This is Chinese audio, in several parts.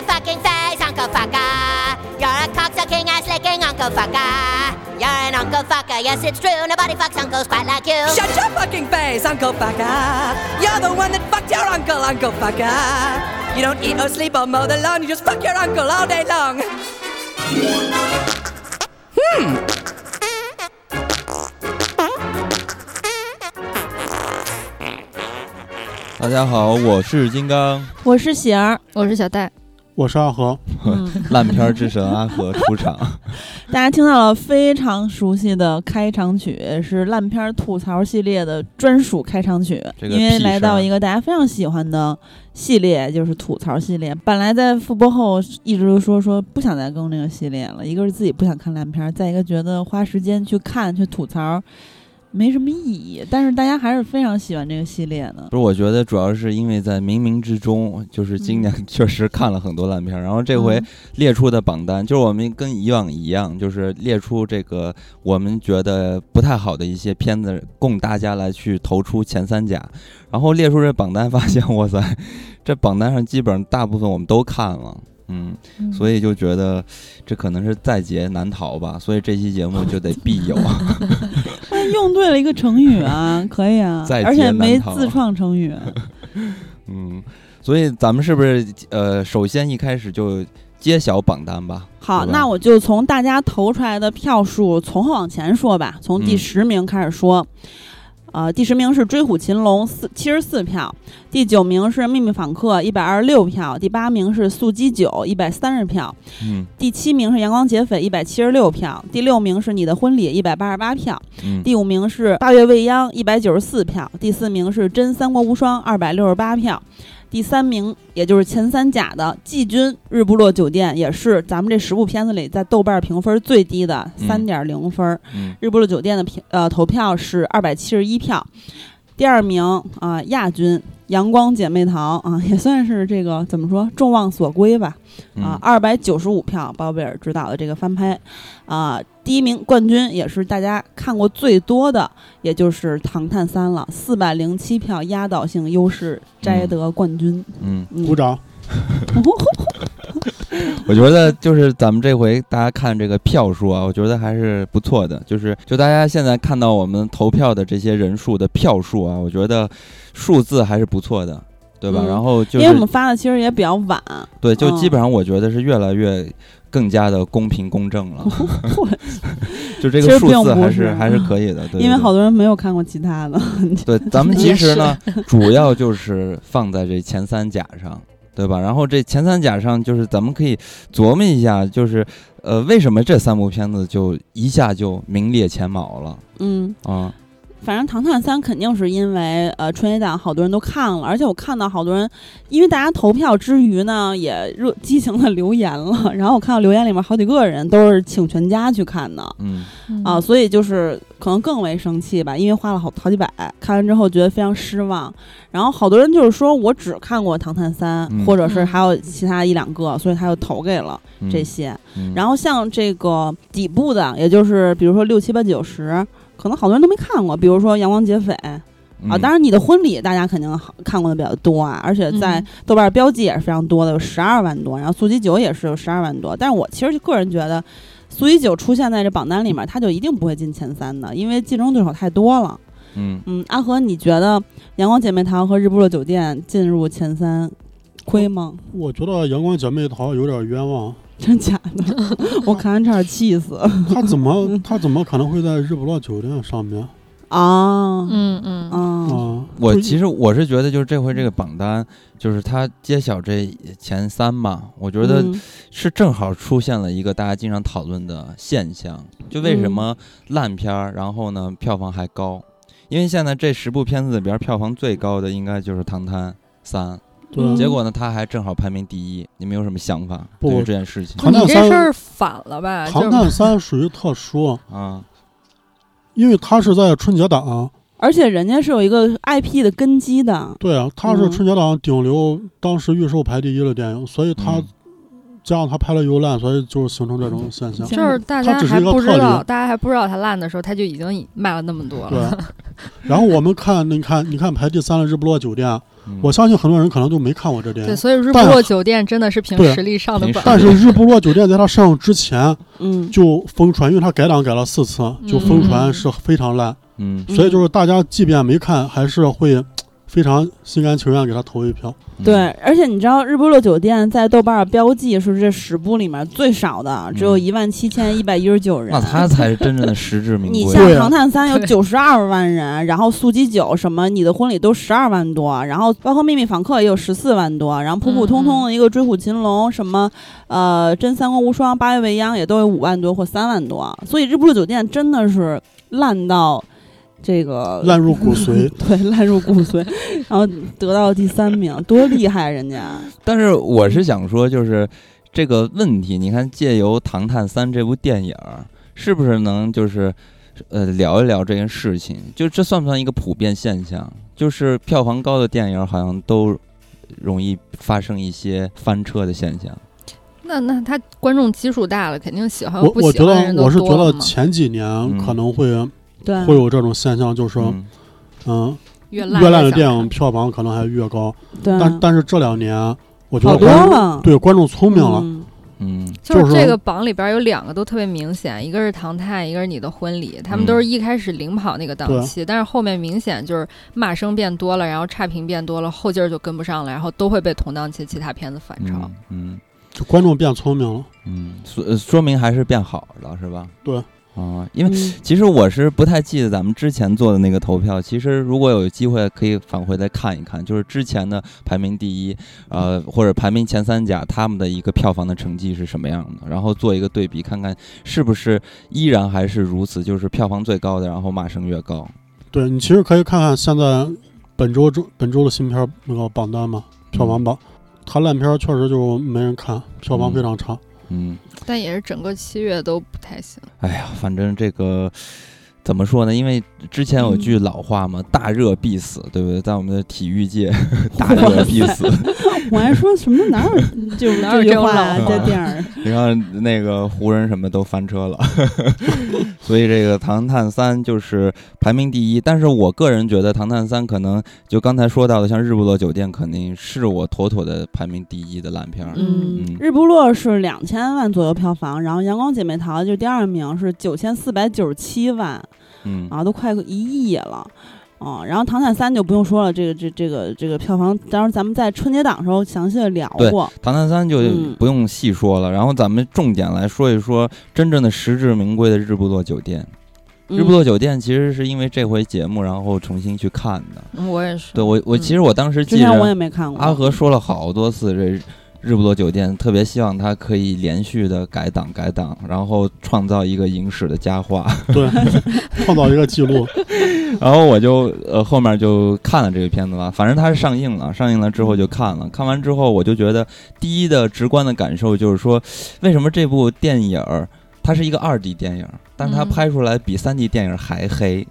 your fucking face, Uncle Fucker. You're a cocksucking ass licking Uncle Fucker. You're an Uncle Fucker, yes, it's true. Nobody fucks uncles quite like you. Shut your fucking face, Uncle Fucker. You're the one that fucked your uncle, Uncle Fucker. You don't eat or sleep or mow the lawn, you just fuck your uncle all day long. Hmm. 大家好，我是金刚，我是喜儿，我是小戴，我是阿和，烂片儿之神阿和 出场。大家听到了非常熟悉的开场曲，是烂片吐槽系列的专属开场曲。这个因为来到一个大家非常喜欢的系列，就是吐槽系列。本来在复播后一直都说说不想再更这个系列了，一个是自己不想看烂片儿，再一个觉得花时间去看去吐槽没什么意义。但是大家还是非常喜欢这个系列的。不是，我觉得主要是因为在冥冥之中，就是今年 确实看了很多烂片儿，然后这回嗯列出的榜单，就是我们跟以往一样，就是列出这个我们觉得不太好的一些片子，供大家来去投出前三甲。然后列出这榜单，发现哇塞，这榜单上基本上大部分我们都看了。嗯，所以就觉得这可能是在劫难逃吧，所以这期节目就得 必有。哎 用对了一个成语啊，可以啊在，而且没自创成语。嗯，所以咱们是不是呃，首先一开始就揭晓榜单吧？好，那我就从大家投出来的票数从后往前说吧，从第嗯十名开始说。呃，第十名是《追虎擒龙》四七十四票，第九名是《秘密访客》一百二十六票，第八名是《速激九》一百三十票，嗯第七名是《阳光劫匪》一百七十六票，第六名是《你的婚礼》一百八十八票，嗯第五名是《八月未央》一百九十四票，第四名是《真三国无双》二百六十八票，第三名也就是前三甲的《季军日不落酒店》，也是咱们这十部片子里在豆瓣评分最低的嗯。三点零分日不落酒店的评呃投票是二百七十一票，第二名啊、亚军阳光姐妹淘啊、也算是这个怎么说众望所归吧。啊嗯，二百九十五票，包贝尔执导的这个翻拍。啊、第一名冠军也是大家看过最多的，也就是《唐探三》了，四百零七票压倒性优势摘得冠军。嗯，嗯。鼓掌。我觉得就是咱们这回大家看这个票数啊，我觉得还是不错的。就是就大家现在看到我们投票的这些人数的票数啊，我觉得数字还是不错的，对吧？嗯然后就因为我们发的其实也比较晚，对，就基嗯本上我觉得是越来越更加的公平公正了。就这个数字还是还是可以的，对。对因为好多人没有看过其他的。对，咱们其实呢，主要就是放在这前三甲上，对吧？然后这前三甲上，就是咱们可以琢磨一下，就是呃，为什么这三部片子就一下就名列前茅了嗯，啊？反正《唐探三》肯定是因为呃春节档好多人都看了，而且我看到好多人，因为大家投票之余呢，也热激情的留言了。然后我看到留言里面好几个人都是请全家去看的嗯啊，所以就是可能更为生气吧，因为花了好好几百，看完之后觉得非常失望。然后好多人就是说我只看过《唐探三》嗯或者是嗯还有其他一两个，所以他就投给了嗯这些。嗯然后像这个底部的，也就是比如说六七八九十，可能好多人都没看过，比如说《阳光劫匪》啊，当然然你的婚礼大家肯定好看过的比较多啊，而且在嗯豆瓣标记也是非常多的，有十二万多，然后速激九也是有十二万多，但是我其实个人觉得。速激九出现在这榜单里面，它就一定不会进前三的，因为竞争对手太多了。嗯，嗯，阿和，你觉得《阳光姐妹淘》和《日不落酒店》进入前三亏吗？我觉得阳光姐妹淘有点冤枉，真假的？我看完差点气死他怎么他怎么可能会在日不落酒店上面啊！嗯嗯啊，啊？我其实我是觉得，就是这回这个榜单，就是他揭晓这前三嘛，我觉得嗯是正好出现了一个大家经常讨论的现象，就为什嗯么烂片儿，然后呢票房还高？因为现在这十部片子里边票房最高的应该就是《唐探三》，对嗯。结果呢他还正好排名第一，你们有什么想法不对于这件事情？你这唐探三事儿反了吧？就唐探三属于特殊，啊？因为它是在春节档，而且人家是有一个 IP 的根基的，对啊，它是嗯春节档顶流，当时预售排第一的电影，所以它嗯。加上它拍了又烂，所以就是形成这种现象。就是大它只是家还一个特例不知道，大家还不知道它烂的时候，它就已经卖了那么多对。了。，然后我们看，你看，你看排第三的日不落酒店，嗯我相信很多人可能都没看过这电影。对，所以日不落酒店真的是凭实力上的榜。但是日不落酒店在它上映之前嗯，就疯传，因为它改档改了四次，就疯传是非常烂，嗯。所以就是大家即便没看，还是会非常心甘情愿给他投一票。嗯对，而且你知道日不落酒店在豆瓣儿标记是这十部里面最少的，只有嗯一万七千一百一十九人。那他才是真正的实至名归。你像《唐探三》有 九十二万人，然后《速激九》什么《你的婚礼》都十二万多，然后包括《秘密访客》也有十四万多，然后普普通通的一个《追虎擒龙》什么呃《真三国无双》《八月未央》也都有五万多或三万多，所以日不落酒店真的是烂到这个烂入骨髓。对，烂入骨髓，然后得到第三名，多厉害啊人家！但是我是想说，就是这个问题，你看借由《唐探三》这部电影，是不是能就是呃聊一聊这件事情？就这算不算一个普遍现象？就是票房高的电影好像都容易发生一些翻车的现象。那那他观众基数大了，肯定喜欢我我觉得喜欢人都我是觉得前几年可能会对，会有这种现象，就是嗯嗯，越烂的电影票房可能还越高。对，但但是这两年，我觉得观众，对观众聪明了。嗯嗯就是这个榜里边有两个都特别明显，一个是《唐探》，一个是《你的婚礼》，他们都是一开始领跑那个档对期，但是后面明显就是骂声变多了，然后差评变多了，后劲儿就跟不上了，然后都会被同档期其他片子反超。嗯就观众变聪明了。嗯，说呃说明还是变好了，是吧？对。啊，因为嗯其实我是不太记得咱们之前做的那个投票。其实如果有机会，可以返回再看一看，就是之前的排名第一，呃，或者排名前三甲他们的一个票房的成绩是什么样的，然后做一个对比，看看是不是依然还是如此，就是票房最高的，然后骂声越高。对你其实可以看看现在本周周本周的新片那个榜单嘛，票房榜，它烂片确实就没人看，票房非常差。嗯，但也是整个七月都不太行。哎呀，反正这个。怎么说呢？因为之前有句老话嘛，“大热必死”，对不对？在我们的体育界，“ 大热必死”。我还说什么哪有就哪有这句话这种老话啊在电影？你看那个湖人什么都翻车了，所以这个《唐探三》就是排名第一。但是我个人觉得，《唐探三》可能就刚才说到的，像《日不落酒店》，肯定是我妥妥的排名第一的烂片嗯，日不落是两千万左右票房，然后阳光姐妹淘就第二名是九千四百九十七万嗯啊，都快一亿了。啊、然后《唐探三》就不用说了，这个这这个这个票房，当时咱们在春节档的时候详细的聊过。《唐探三》就嗯不用细说了。然后咱们重点来说一说真正的实至名归的日不落酒店。日不嗯落酒店其实是因为这回节目，然后重新去看的。嗯我也是。对我，我嗯其实我当时记之前我也没看过。阿和说了好多次这。日不落酒店特别希望它可以连续的改档改档，然后创造一个影史的佳话。对，创造一个记录。然后我就呃后面就看了这个片子吧，反正它是上映了，上映了之后就看了，看完之后我就觉得第一的直观的感受就是说，为什么这部电影儿它是一个二 D 电影儿，但是它嗯拍出来比三 D 电影还黑，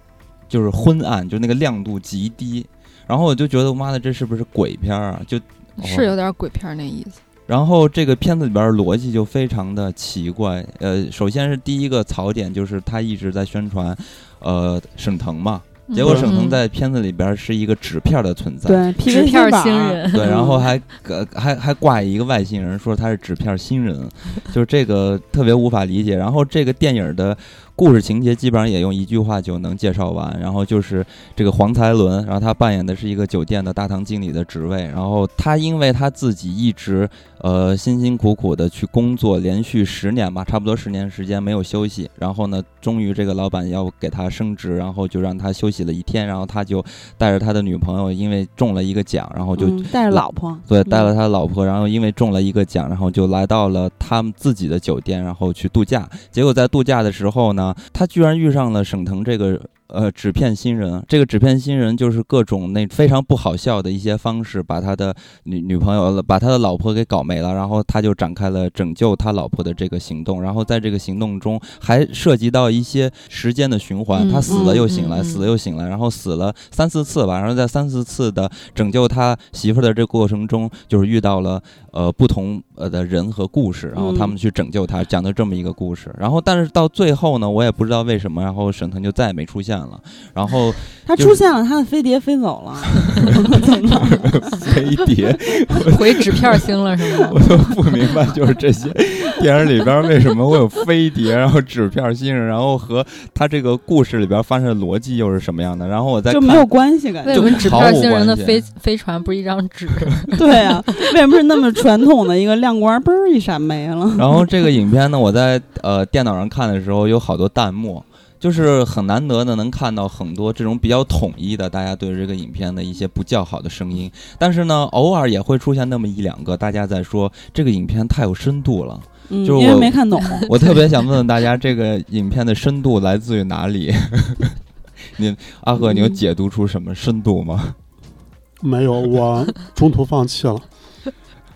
就是昏暗，就那个亮度极低。然后我就觉得妈的，这是不是鬼片儿啊？就哦是有点鬼片儿那意思。然后这个片子里边儿逻辑就非常的奇怪。呃，首先是第一个槽点就是他一直在宣传，呃，沈腾嘛，结果嗯沈腾在片子里边儿是一个纸片儿的存在。对纸片新人，对，然后 还呃还还挂一个外星人，说他是纸片新人，就是这个特别无法理解。然后这个电影的故事情节基本上也用一句话就能介绍完，然后就是这个黄才伦，然后他扮演的是一个酒店的大堂经理的职位，然后他因为他自己一直呃辛辛苦苦的去工作，连续十年吧，差不多十年时间没有休息，然后呢，终于这个老板要给他升职，然后就让他休息了一天，然后他就带着他的女朋友，因为中了一个奖，然后就嗯带着老婆，对，嗯带了他的老婆，然后因为中了一个奖，然后就来到了他们自己的酒店，然后去度假。结果在度假的时候呢，他居然遇上了沈腾这个呃纸片新人。这个纸片新人就是各种那非常不好笑的一些方式，把他的女女朋友、把他的老婆给搞没了，然后他就展开了拯救他老婆的这个行动。然后在这个行动中还涉及到一些时间的循环，嗯他死了又醒来，死了又醒来，然后死了三四次吧。然后在三四次的拯救他媳妇儿的这个过程中，就是遇到了呃不同呃的人和故事，然后他们去拯救他，讲的这么一个故事。然后但是到最后呢，我也不知道为什么，然后沈腾就再也没出现了，然后 他出现了，他的飞碟飞走了 飞碟，回纸片星了是吗我？都不明白，就是这些电影里边为什么会有飞碟，然后纸片先生，然后和他这个故事里边发生的逻辑又是什么样的？然后我再看就没有关系感觉。为什么纸片星人的飞飞船不是一张纸？对啊，为什么是那么传统的一个亮光，嘣儿一闪没了？然后这个影片呢，我在呃电脑上看的时候有好多弹幕，就是很难得的能看到很多这种比较统一的大家对这个影片的一些不叫好的声音。但是呢，偶尔也会出现那么一两个大家在说这个影片太有深度了。嗯，就是我没看懂。我特别想问问大家，这个影片的深度来自于哪里？你阿赫，你有嗯解读出什么深度吗？没有，我中途放弃了，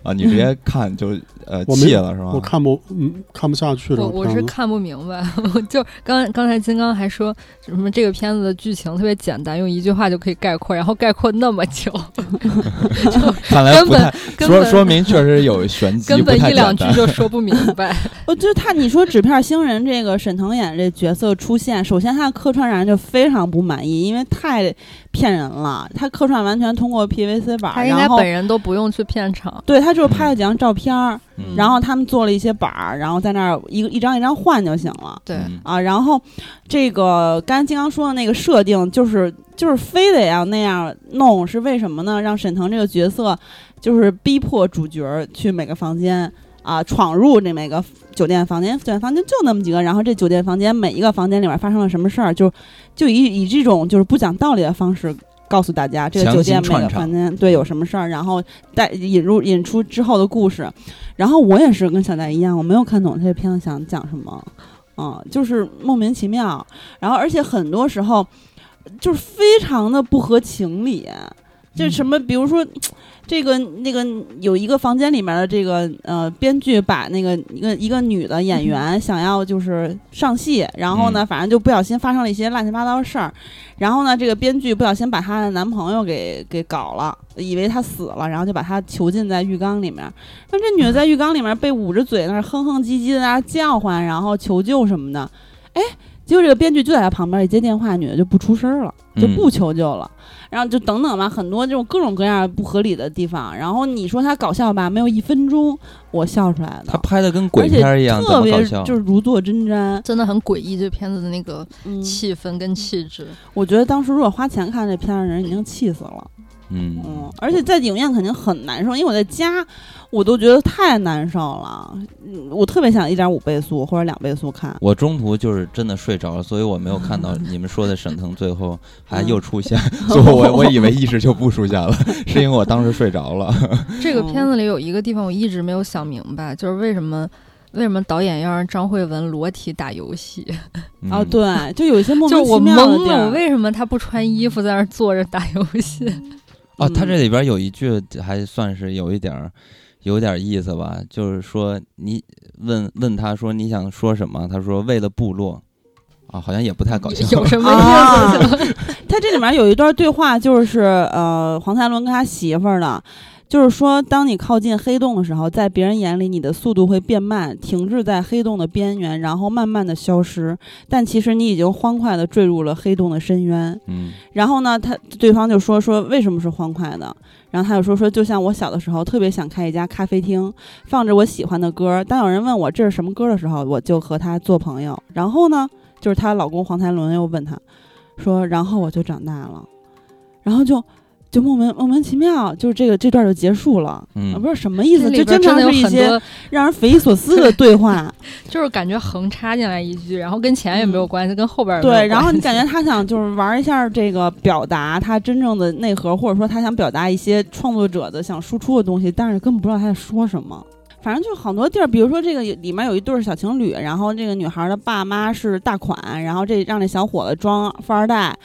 啊，你直接看就呃我没弃了是吧？我看不嗯看不下去了我我是。看不明白，我就刚刚才金刚还说什么这个片子的剧情特别简单，用一句话就可以概括，然后概括那么久，看来根本不太说根本说明确实有玄机，根本一两句。就说不明白。我就是他，你说纸片星人这个沈腾演这角色出现，首先他的客串让人就非常不满意，因为太骗人了。他客串完全通过 PVC 板儿，他应该然后本人都不用去片场，对他就是拍了几张照片儿，嗯然后他们做了一些板儿，然后在那儿一个一张一张换就行了。对，嗯啊，然后这个刚才金刚说的那个设定，就是就是非得要那样弄，是为什么呢？让沈腾这个角色就是逼迫主角儿去每个房间啊，闯入这每个酒店房间，酒店房间就那么几个，然后这酒店房间每一个房间里面发生了什么事儿，就就以以这种就是不讲道理的方式。告诉大家这个酒店每个房间对有什么事儿，然后带引入引出之后的故事。然后我也是跟小戴一样，我没有看懂这个片子想讲什么。嗯，就是莫名其妙，然后而且很多时候就是非常的不合情理，就是什么，比如说这个那个有一个房间里面的这个呃编剧把那个一个一个女的演员想要就是上戏，然后呢，反正就不小心发生了一些乱七八糟的事儿，然后呢，这个编剧不小心把她的男朋友给给搞了，以为她死了，然后就把她囚禁在浴缸里面。那这女的在浴缸里面被捂着嘴，那哼哼唧唧的在那儿叫唤，然后求救什么的。哎，结果这个编剧就在他旁边一接电话，女的就不出声了，就不求救了。然后就等等吧，很多这种各种各样不合理的地方。然后你说他搞笑吧，没有一分钟我笑出来的，他拍的跟鬼而且片一样，怎特别么搞笑？就是如坐针毡。真的很诡异。这片子的那个嗯，气氛跟气质，我觉得当时如果花钱看这片儿的人已经气死了。嗯，嗯，而且在影院肯定很难受，因为我在家我都觉得太难受了。嗯，我特别想一点五倍速或者两倍速看。我中途就是真的睡着了，所以我没有看到 你们说的沈腾最后还又出现，所以我我以为意识就不出现了，是因为我当时睡着了。这个片子里有一个地方我一直没有想明白，就是为什么为什么导演要让张慧雯裸体打游戏？嗯哦，，对，就有一些莫就是我名其妙的懵了，我。为什么他不穿衣服在那儿坐着打游戏？哦，他嗯这里边有一句还算是有一点儿。有点意思吧，就是说你问问他说你想说什么，他说为了部落，啊，好像也不太搞笑。有什么啊意思？他这里面有一段对话，就是呃，黄才伦跟他媳妇儿的，就是说，当你靠近黑洞的时候，在别人眼里你的速度会变慢，停滞在黑洞的边缘，然后慢慢的消失，但其实你已经欢快的坠入了黑洞的深渊。嗯然后呢，他对方就说说为什么是欢快的？然后他就说说，就像我小的时候特别想开一家咖啡厅，放着我喜欢的歌。当有人问我这是什么歌的时候，我就和他做朋友。然后呢，就是她老公黄才伦又问她说，然后我就长大了，然后就就莫名莫名其妙，就是这个这段就结束了。啊嗯不是什么意思，就经常边真的有是一些很多，让人匪夷所思的对话。就是感觉横插进来一句，然后跟前也没有关系，跟后边也没有对，然后你感觉他想就是玩一下这个表达他真正的内核，或者说他想表达一些创作者的想输出的东西，但是根本不知道他在说什么。反正就好多地儿，比如说这个里面有一对儿小情侣，然后这个女孩的爸妈是大款，然后这让这小伙子装富二代，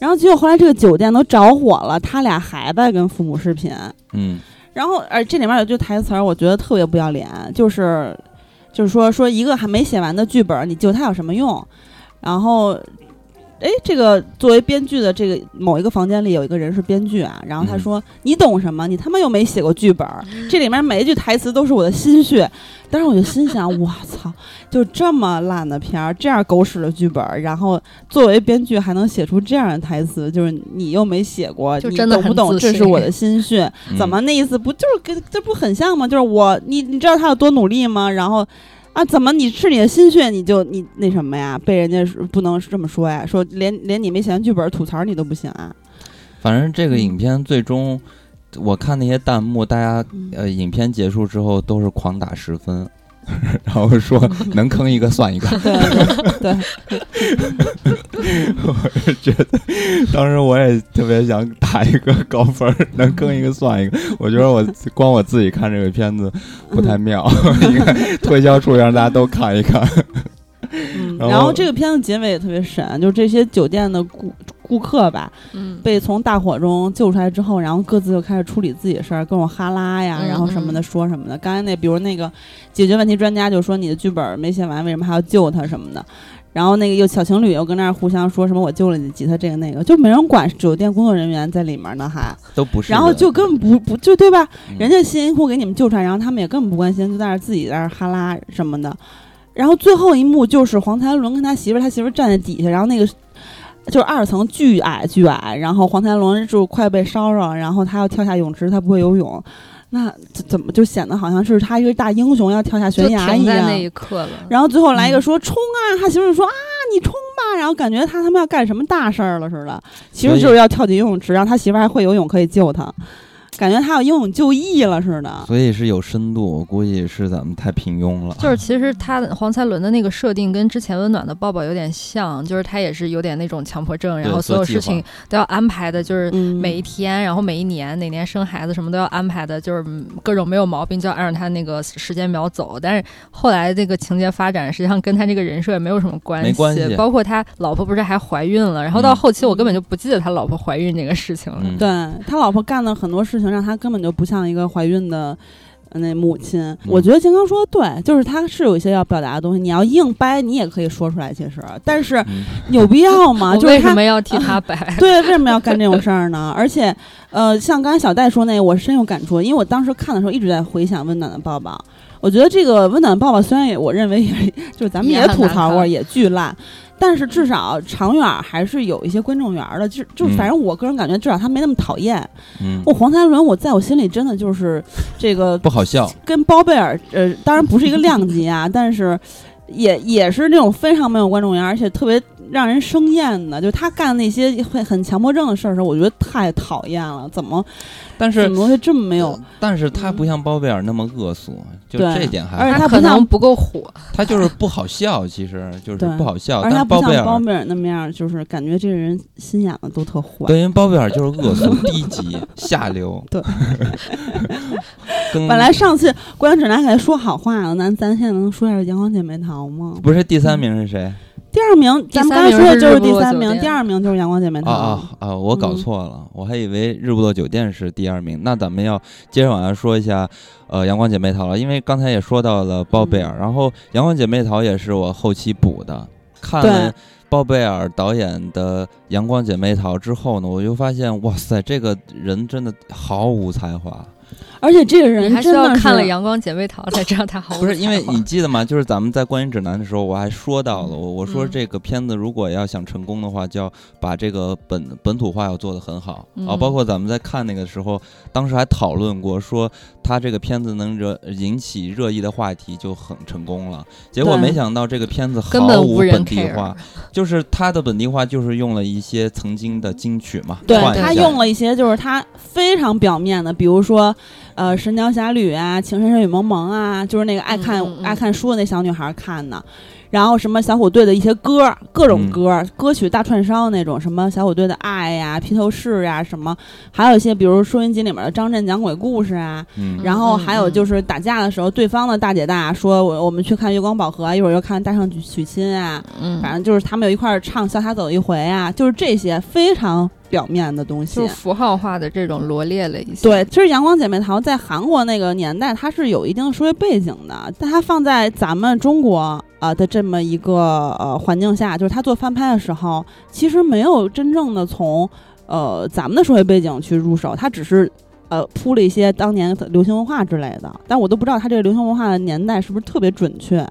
然后结果后来这个酒店都着火了，他俩还在跟父母视频，嗯然后，而这里面有句台词儿，我觉得特别不要脸，就是，就是说说一个还没写完的剧本，你救他有什么用？然后，哎，这个作为编剧的这个某一个房间里有一个人是编剧啊，然后他嗯说：“你懂什么？你他妈又没写过剧本儿，这里面每一句台词都是我的心血。”当时我就心想：“ 我操，就这么烂的片儿，这样狗屎的剧本，然后作为编剧还能写出这样的台词，就是你又没写过，你就真的懂不懂？这是我的心血。嗯怎么那意思不就是跟这不很像吗？就是我你你知道他有多努力吗？然后啊，怎么你是你的心血你就你那什么呀？被人家不能这么说呀？说连连你没写完剧本吐槽你都不行啊？反正这个影片最终，我看那些弹幕，大家嗯呃，影片结束之后都是狂打十分，然后说能坑一个算一个。对 对对，我是觉得，当时我也特别想打一个高分，能坑一个算一个。我觉得我光我自己看这个片子不太妙，应该推销出去让大家都看一看。嗯，然后这个片子结尾也特别神，就是这些酒店的顾顾客吧，嗯，被从大火中救出来之后，然后各自就开始处理自己的事儿，各种哈拉呀，嗯然后什么的说什么的。刚才那比如那个解决问题专家就说你的剧本没写完，为什么还要救他什么的。然后那个又小情侣又跟那儿互相说什么我救了你吉他这个那个，就没人管酒店工作人员在里面呢还，都不是，然后就根本不不就对吧？嗯人家辛辛苦苦给你们救出来，然后他们也根本不关心，就在那儿自己在那儿哈拉什么的。然后最后一幕就是黄才伦跟他媳妇儿，他媳妇儿站在底下，然后那个就是二层巨矮巨矮，然后黄天龙就快被烧着，然后他要跳下泳池，他不会游泳，那怎怎么就显得好像是他一个大英雄要跳下悬崖一样那？一刻了。然后最后来一个说冲啊，他媳妇说啊你冲吧，然后感觉他他妈要干什么大事儿了似的，其实就是要跳进游泳池，然后他媳妇儿还会游泳可以救他，感觉他要英勇就义了似的。所以是有深度，我估计是咱们太平庸了。就是其实他黄才伦的那个设定跟之前温暖的抱抱有点像，就是他也是有点那种强迫症，然后所有事情都要安排的，就是嗯，每一天，然后每一年哪年生孩子什么都要安排的，就是嗯各种没有毛病就要按照他那个时间表走。但是后来这个情节发展，实际上跟他这个人设也没有什么关系，没关系包括他老婆不是还怀孕了，然后到嗯后期我根本就不记得他老婆怀孕这个事情了。嗯，对他老婆干了很多事情，让她根本就不像一个怀孕的。呃那母亲，我觉得金刚说的对，就是他是有一些要表达的东西，你要硬掰，你也可以说出来，其实，但是嗯有必要吗？为什么要替他掰？对，为什么要干这种事儿呢？而且，呃，像刚才小戴说那个，我深有感触，因为我当时看的时候一直在回想《温暖的抱抱》。我觉得这个《温暖的抱抱》虽然也我认为也就是咱们也吐槽过，也巨烂，但是至少长远还是有一些观众缘儿的。就就嗯反正我个人感觉，至少他没那么讨厌。嗯，我黄才伦，我在我心里真的就是这个不好笑。跟包贝尔，呃，当然不是一个量级啊，但是也也是那种非常没有观众缘，而且特别让人生厌的。就是他干那些会很强迫症的事儿的时候，我觉得太讨厌了。怎么但是怎么会这么没有？呃但是他不像包贝尔那么恶俗，就对这点还而且他他不像可能不够火，他就是不好笑，其实 就是不好笑。而且他不但包贝尔像包贝尔那么样，就是感觉这个人心眼子都特坏。对，因为包贝尔就是恶俗、低级、下流。对，本来上次观影指南还说好话了，咱咱现在能说一下《阳光姐妹淘》吗？不是第三名是谁？第二名，咱们刚才说的就是第三名，第二名就是《阳光姐妹淘啊》啊啊！我搞嗯错了，我还以为日不落酒店是第二名。那咱们要接着往下说一下，呃，阳光姐妹淘了，因为刚才也说到了包贝尔，嗯然后阳光姐妹淘也是我后期补的，看对了。包贝尔导演的《阳光姐妹淘》之后呢，我就发现，哇塞，这个人真的毫无才华。而且这个人还是真的要看了《阳光姐妹淘》才知道他好不是因为你记得吗？就是咱们在观影指南的时候，我还说到了，我我说嗯这个片子如果要想成功的话，就要把这个本本土化要做得很好啊。嗯包括咱们在看那个时候，当时还讨论过，说他这个片子能惹引起热议的话题就很成功了。结果没想到这个片子根毫无本无人本地化，就是他的本地化就是用了一些曾经的金曲嘛，对他用了一些就是他非常表面的，比如说，呃，《神雕侠侣》啊，《情深深雨蒙蒙》啊，就是那个爱看、嗯嗯嗯。爱看书的那小女孩看的。然后什么小虎队的一些歌，各种嗯。歌，歌曲大串烧那种，什么小虎队的爱呀、披头士呀，什么，还有一些比如收音机里面的张震讲鬼故事啊，嗯。然后还有就是打架的时候，对方的大姐大说，我我们去看月光宝盒，一会儿又看大圣娶娶亲啊，嗯，反正就是他们有一块儿唱《潇洒走一回》啊，就是这些非常表面的东西就。符号化的这种罗列了一些。对，其实《阳光姐妹淘》在韩国那个年代，它是有一定的社会背景的，但它放在咱们中国啊、呃的这么一个呃环境下，就是它做翻拍的时候，其实没有真正的从呃咱们的社会背景去入手，它只是。呃，铺了一些当年的流行文化之类的，但我都不知道它这个流行文化的年代是不是特别准确。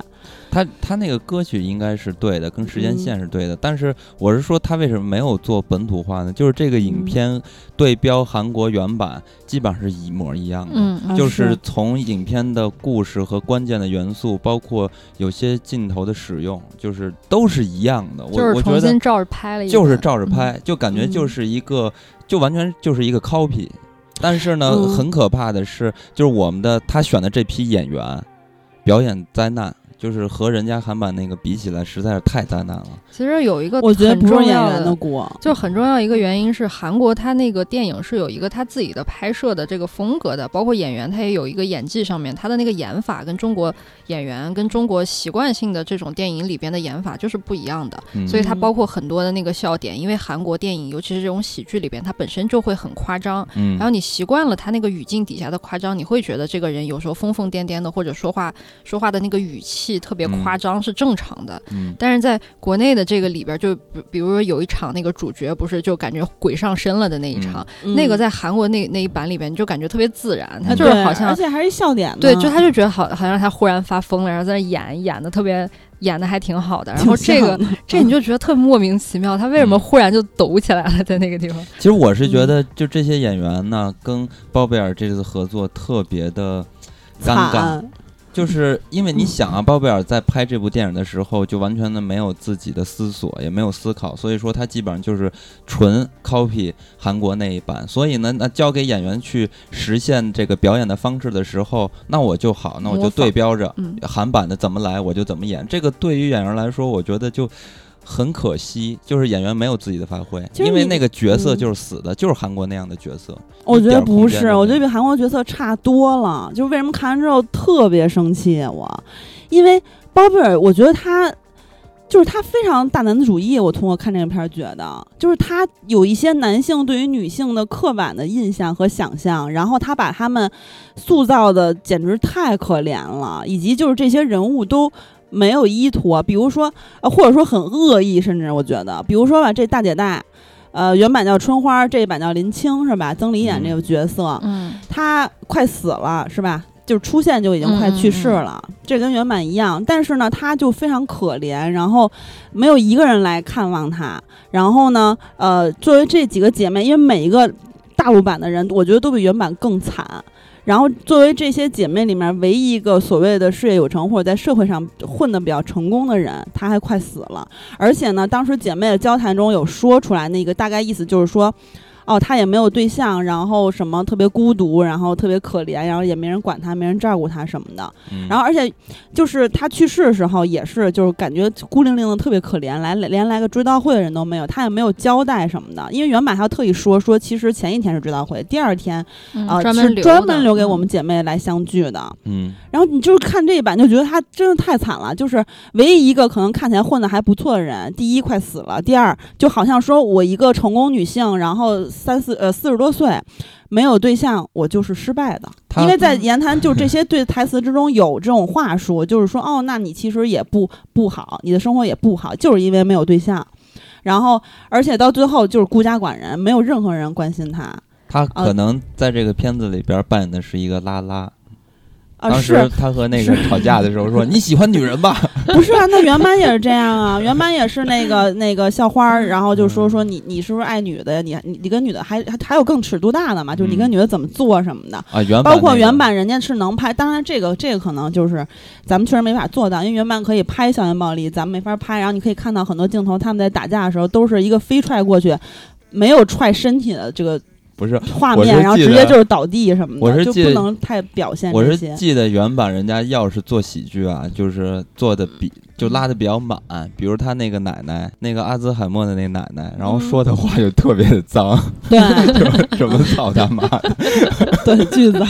他他那个歌曲应该是对的，跟时间嗯线是对的，但是我是说他为什么没有做本土化呢？就是这个影嗯片对标韩国原版，基本上是一模一样的。就是从影片的故事和关键的元素，包括有些镜头的使用，就是都是一样的。就是我我觉得重新照着拍了一，就是照着拍，就感觉嗯就是一个，就完全就是一个 copy。但是呢，嗯很可怕的是，就是我们的他选的这批演员表演灾难，就是和人家韩版那个比起来，实在是太灾难了。其实有一个我觉得很不是演重要的员的锅，就很重要一个原因是，韩国它那个电影是有一个它自己的拍摄的这个风格的，包括演员他也有一个演技上面，他的那个演法跟中国演员跟中国习惯性的这种电影里边的演法就是不一样的，嗯，所以它嗯包括很多的那个笑点，因为韩国电影尤其是这种喜剧里边，它本身就会很夸张，嗯，然后你习惯了他那个语境底下的夸张，你会觉得这个人有时候疯疯癫癫的，或者说话说话的那个语气特别夸张是正常的。嗯。但是在国内的这个里边，就比比如说有一场那个主角不是就感觉鬼上身了的那一场，那个嗯在韩国那那一版里边，你就感觉特别自然，他就是好像而且还是一笑点，对，就他就觉得好，好像他忽然发疯了，然后在那演演的特别演的还挺好的，然后这个这你就觉得特别莫名其妙，他为什么嗯。忽然就抖起来了在那个地方？其实我是觉嗯。得，就这些演员呢，跟包贝尔这次合作特别的尴尬，惨，就是因为你想啊，包贝尔在拍这部电影的时候，就完全的没有自己的思索，也没有思考，所以说他基本上就是纯 copy 韩国那一版。所以呢，那交给演员去实现这个表演的方式的时候，那我就好，那我就对标着韩版的怎么来，我就怎么演。这个对于演员来说，我觉得就。很可惜，就是演员没有自己的发挥，因为那个角色嗯就是死的，就是韩国那样的角色。我觉得不是，我觉得比韩国角色差多了。就是为什么看完之后特别生气我，因为包贝尔，我觉得他就是他非常大男子主义。我通过看这个片儿觉得，就是他有一些男性对于女性的刻板的印象和想象，然后他把他们塑造的简直太可怜了，以及就是这些人物都。没有依托，比如说，呃，或者说很恶意，甚至我觉得，比如说吧，这大姐大，呃，原版叫春花，这一版叫林青，是吧？曾黎演这个角色，嗯，她快死了，是吧？就是出现就已经快去世了，这跟原版一样。但是呢，她就非常可怜，然后没有一个人来看望她。然后呢，呃，作为这几个姐妹，因为每一个大陆版的人，我觉得都比原版更惨。然后，作为这些姐妹里面唯一一个所谓的事业有成或者在社会上混得比较成功的人，她还快死了。而且呢，当时姐妹的交谈中有说出来，那个大概意思就是说，哦，他也没有对象，然后什么特别孤独，然后特别可怜，然后也没人管他，没人照顾他什么的。嗯、然后，而且就是他去世的时候，也是就是感觉孤零零的，特别可怜，来连来个追悼会的人都没有，他也没有交代什么的。因为原版还要特意说说，其实前一天是追悼会，第二天嗯啊、专门留是专门留给我嗯们姐妹来相聚的。嗯，然后你就是看这一版，就觉得他真的太惨了，就是唯一一个可能看起来混得还不错的人，第一快死了，第二就好像说我一个成功女性，然后三四呃四十多岁。没有对象，我就是失败的，因为在言谈就这 些对台词之中有这种话术，就是说哦，那你其实也不不好，你的生活也不好，就是因为没有对象，然后而且到最后就是孤家寡人，没有任何人关心他她啊可能在这个片子里边扮演的是一个拉拉。啊，当是时他和那个吵架的时候说：“ 你喜欢女人吧不是啊，那原版也是这样啊，原版也是那个那个校花儿，然后就说说你你是不是爱女的呀？你你你跟女的还还还有更尺度大的嘛？就是你跟嗯女的怎么做什么的，？”啊，原版包括原版人家是能拍，当然这个这个可能就是咱们确实没法做到，因为原版可以拍校园暴力，咱们没法拍。然后你可以看到很多镜头，他们在打架的时候都是一个飞踹过去，没有踹身体的这个不是，画面，我是然后记得直接就是倒地什么的，就我是就不能太表现我是。记得原版人家要是做喜剧啊，就是做的比就拉的比较满，比如他那个奶奶，那个阿兹海默的那奶奶，然后嗯说的话就特别的脏，对 什么操他妈的，对巨脏，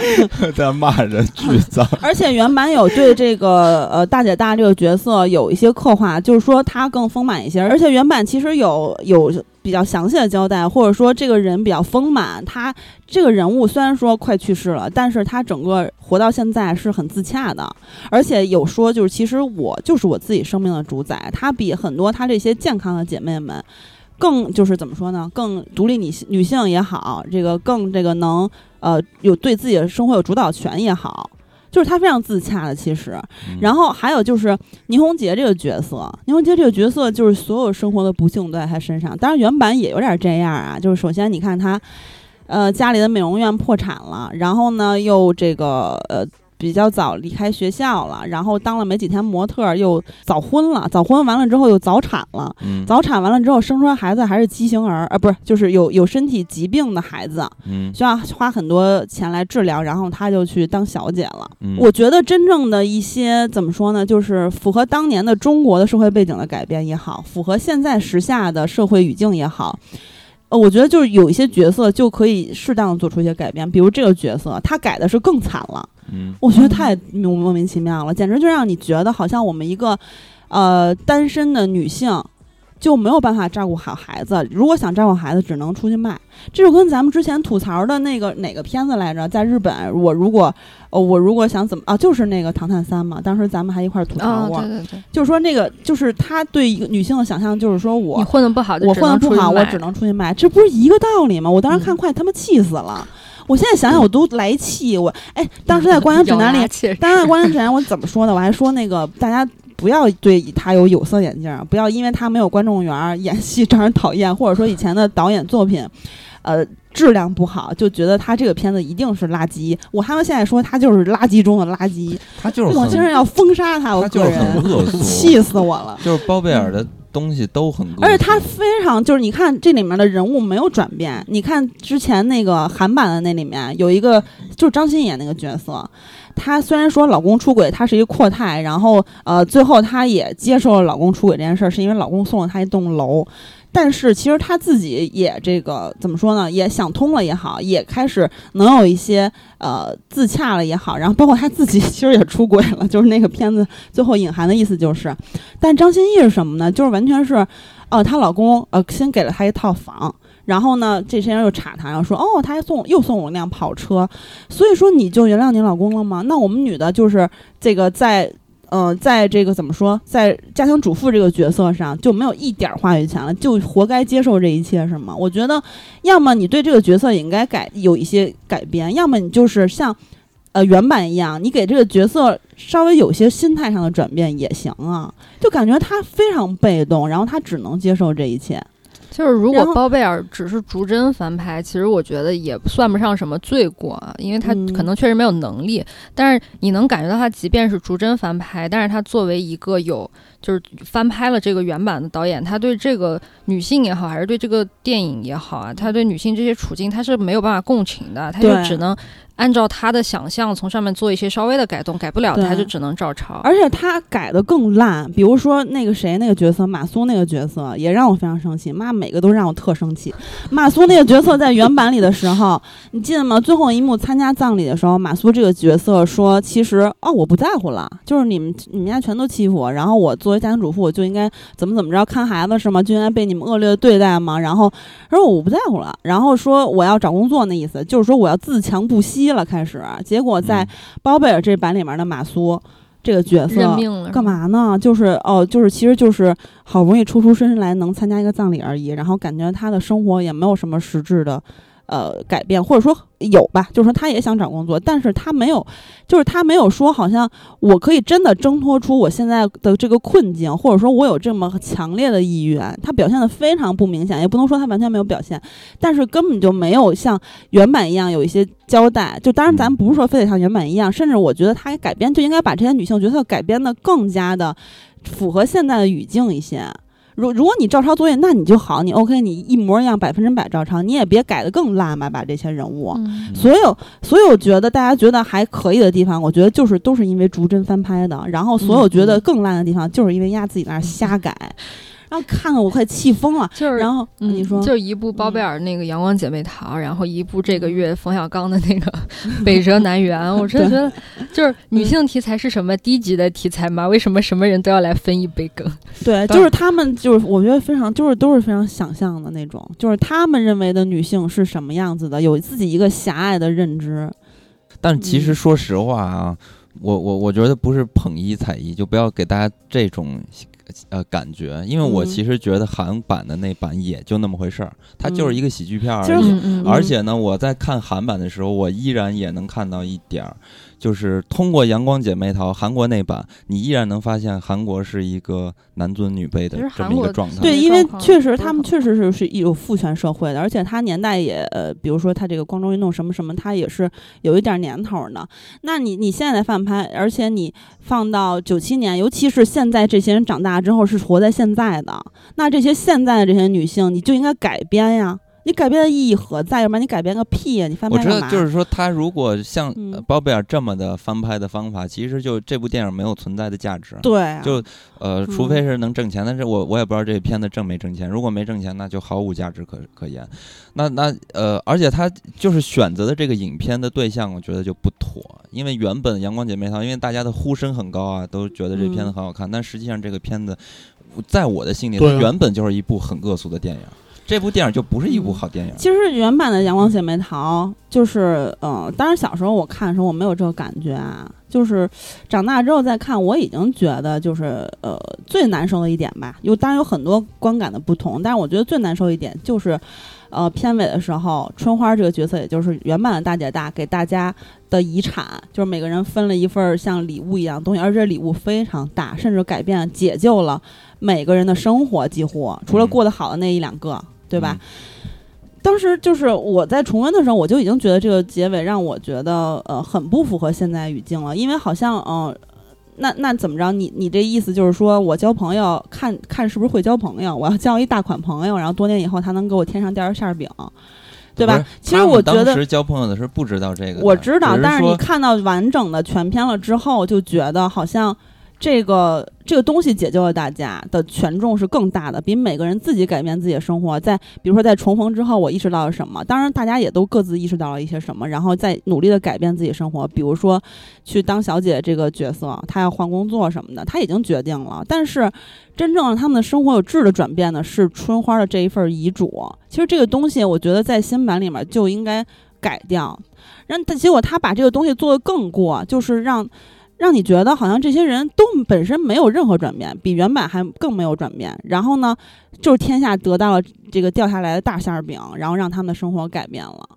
在骂人，巨脏。而且原版有对这个呃大姐大这个角色有一些刻画，就是说她更丰满一些。而且原版其实有有比较详细的交代，或者说这个人比较丰满。他这个人物虽然说快去世了，但是他整个活到现在是很自洽的，而且有说就是其实我就是我自己生命的主宰。她比很多她这些健康的姐妹们。更就是怎么说呢？更独立女性女性也好，这个更这个能呃有对自己的生活有主导权也好，就是她非常自洽的。其实，然后还有就是倪虹洁这个角色，倪虹洁这个角色就是所有生活的不幸都在她身上。当然原版也有点这样啊，就是首先你看她，呃家里的美容院破产了，然后呢又这个呃。比较早离开学校了，然后当了没几天模特，又早婚了。早婚完了之后又早产了，早产完了之后生出来孩子还是畸形儿呃，不是，就是有有身体疾病的孩子，需要花很多钱来治疗，然后他就去当小姐了。我觉得真正的一些怎么说呢，就是符合当年的中国的社会背景的改变也好，符合现在时下的社会语境也好。呃，我觉得就是有一些角色就可以适当的做出一些改变，比如这个角色，他改的是更惨了。嗯，我觉得太莫莫名其妙了，简直就让你觉得好像我们一个，呃，单身的女性。就没有办法照顾好孩子。如果想照顾孩子，只能出去卖。这就跟咱们之前吐槽的那个哪个片子来着？在日本，我如果，呃，我如果想怎么啊，就是那个《唐探三》嘛。当时咱们还一块吐槽过。对对对。就是说那个，就是他对一个女性的想象，就是说我混的不好，我混的不好，我只能出去卖。这不是一个道理吗？我当时看快他妈气死了。我现在想想，我都来气。我哎，当时在观影指南里，当时在观影指南我怎么说的？我还说那个大家。不要对他有有色眼镜，不要因为他没有观众缘，演戏 招人讨厌，或者说以前的导演作品，呃，质量不好，就觉得他这个片子一定是垃圾。我还能现在说他就是垃圾中的垃圾，他就是我现在要封杀他，我个人气死我了。就是包贝尔的东西都很，而且他非常就是你看这里面的人物没有转变，你看之前那个韩版的那里面有一个就是张欣演那个角色。她虽然说老公出轨，她是一个阔太，然后呃，最后她也接受了老公出轨这件事儿，是因为老公送了她一栋楼。但是其实她自己也这个怎么说呢？也想通了也好，也开始能有一些呃自洽了也好。然后包括她自己其实也出轨了，就是那个片子最后隐含的意思就是，但张歆艺是什么呢？就是完全是，呃，她老公呃先给了她一套房。然后呢，这些人又查他，然后说，哦，他还送又送我一辆跑车，所以说你就原谅你老公了吗？那我们女的就是这个在，呃，在这个怎么说，在家庭主妇这个角色上就没有一点话语权了，就活该接受这一切是吗？我觉得，要么你对这个角色也应该改有一些改变，要么你就是像，呃，原版一样，你给这个角色稍微有些心态上的转变也行啊。就感觉他非常被动，然后他只能接受这一切。就是如果包贝尔只是逐帧翻拍，其实我觉得也算不上什么罪过啊，因为他可能确实没有能力。但是你能感觉到他即便是逐帧翻拍，但是他作为一个有就是翻拍了这个原版的导演，他对这个女性也好，还是对这个电影也好啊，他对女性这些处境他是没有办法共情的，他就只能。按照他的想象，从上面做一些稍微的改动，改不了他就只能照抄。而且他改的更烂，比如说那个谁那个角色马苏那个角色也让我非常生气。妈，每个都让我特生气。马苏那个角色在原版里的时候，你记得吗？最后一幕参加葬礼的时候，马苏这个角色说：“其实哦，我不在乎了，就是你们你们家全都欺负我，然后我作为家庭主妇，我就应该怎么怎么着看孩子是吗？就应该被你们恶劣的对待吗？然后他说我不在乎了，然后说我要找工作，那意思就是说我要自强不息。”了，开始，结果在包贝尔这版里面的马苏这个角色干嘛呢？就是哦，就是其实就是好不容易抽出身来能参加一个葬礼而已，然后感觉他的生活也没有什么实质的。呃，改变或者说有吧，就是说他也想找工作，但是他没有，就是他没有说好像我可以真的挣脱出我现在的这个困境，或者说我有这么强烈的意愿，他表现的非常不明显，也不能说他完全没有表现，但是根本就没有像原版一样有一些交代。就当然咱不是说非得像原版一样，甚至我觉得他改编就应该把这些女性角色改编的更加的符合现在的语境一些。如如果你照抄作业，那你就好，你 OK，你一模一样，百分之百照抄，你也别改的更烂吧，把这些人物，所有所有觉得大家觉得还可以的地方，我觉得就是都是因为逐帧翻拍的，然后所有觉得更烂的地方，就是因为压自己那儿瞎改。然后看得我快气疯了。就是然后、嗯你说，就一部包贝尔那个《阳光姐妹淘》，然后一部这个月冯小刚的那个《北辙南辕》，我真的觉得，就是女性题材是什么低级的题材吗？为什么什么人都要来分一杯羹？对，就是他们，就是我觉得非常，就是都是非常想象的那种，就是他们认为的女性是什么样子的，有自己一个狭隘的认知。但其实嗯说实话啊，我我我觉得不是捧一踩一，就不要给大家这种呃感觉，因为我嗯。其实觉得韩版的那版也就那么回事儿，它就是一个喜剧片而已。嗯而且呢，我在看韩版的时候，我依然也能看到一点儿，就是通过《阳光姐妹淘》韩国那版，你依然能发现韩国是一个男尊女卑的这么一个状态。对，嗯因为确实他们确实是是有父权社会的，而且他年代也呃，比如说他这个光州运动什么什么，他也是有一点年头的。那你你现在在翻拍，而且你放到九七年，尤其是现在这些人长大之后是活在现在的，那这些现在的这些女性，你就应该改编呀。你改变的意义何在？要不然你改变个屁呀！你翻拍我知道？就是说，他如果像包贝尔这么的翻拍的方法，其实就这部电影没有存在的价值。对啊，就呃，除嗯非是能挣钱，但是我我也不知道这片子挣没挣钱。如果没挣钱，那就毫无价值可可言。那那呃，而且他就是选择的这个影片的对象，我觉得就不妥，因为原本《阳光姐妹淘》，因为大家的呼声很高啊，都觉得这片子嗯很好看，但实际上这个片子在我的心里，它原本就是一部很恶俗的电影。这部电影就不是一部嗯。好电影。其实原版的《阳光姐妹淘》就是，呃，当然小时候我看的时候我没有这个感觉啊，就是长大之后再看，我已经觉得就是，呃，最难受的一点吧，有当然有很多观感的不同，但是我觉得最难受一点就是，呃，片尾的时候，春花这个角色，也就是原版的大姐大给大家的遗产，就是每个人分了一份儿像礼物一样东西，而这礼物非常大，甚至改变解救了每个人的生活，几乎除了嗯。过得好的那一两个，对吧？嗯当时就是我在重温的时候，我就已经觉得这个结尾让我觉得呃很不符合现在语境了，因为好像嗯、呃那那怎么着？你你这意思就是说我交朋友看看是不是会交朋友？我要交一大款朋友，然后多年以后他能给我天上第二馅儿饼，对吧？其实我觉得当时交朋友的时候不知道这个，我知道，只但是你看到完整的全篇了之后，就觉得好像这个这个东西解救了大家的权重是更大的，比每个人自己改变自己的生活，在比如说在重逢之后，我意识到了什么，当然大家也都各自意识到了一些什么，然后再努力的改变自己生活，比如说去当小姐这个角色，她要换工作什么的，她已经决定了，但是。真正让他们的生活有质的转变的是春花的这一份遗嘱。其实这个东西，我觉得在新版里面就应该改掉。让他结果他把这个东西做得更过，就是让让你觉得好像这些人都本身没有任何转变，比原版还更没有转变。然后呢，就是天下得到了这个掉下来的大馅饼，然后让他们的生活改变了。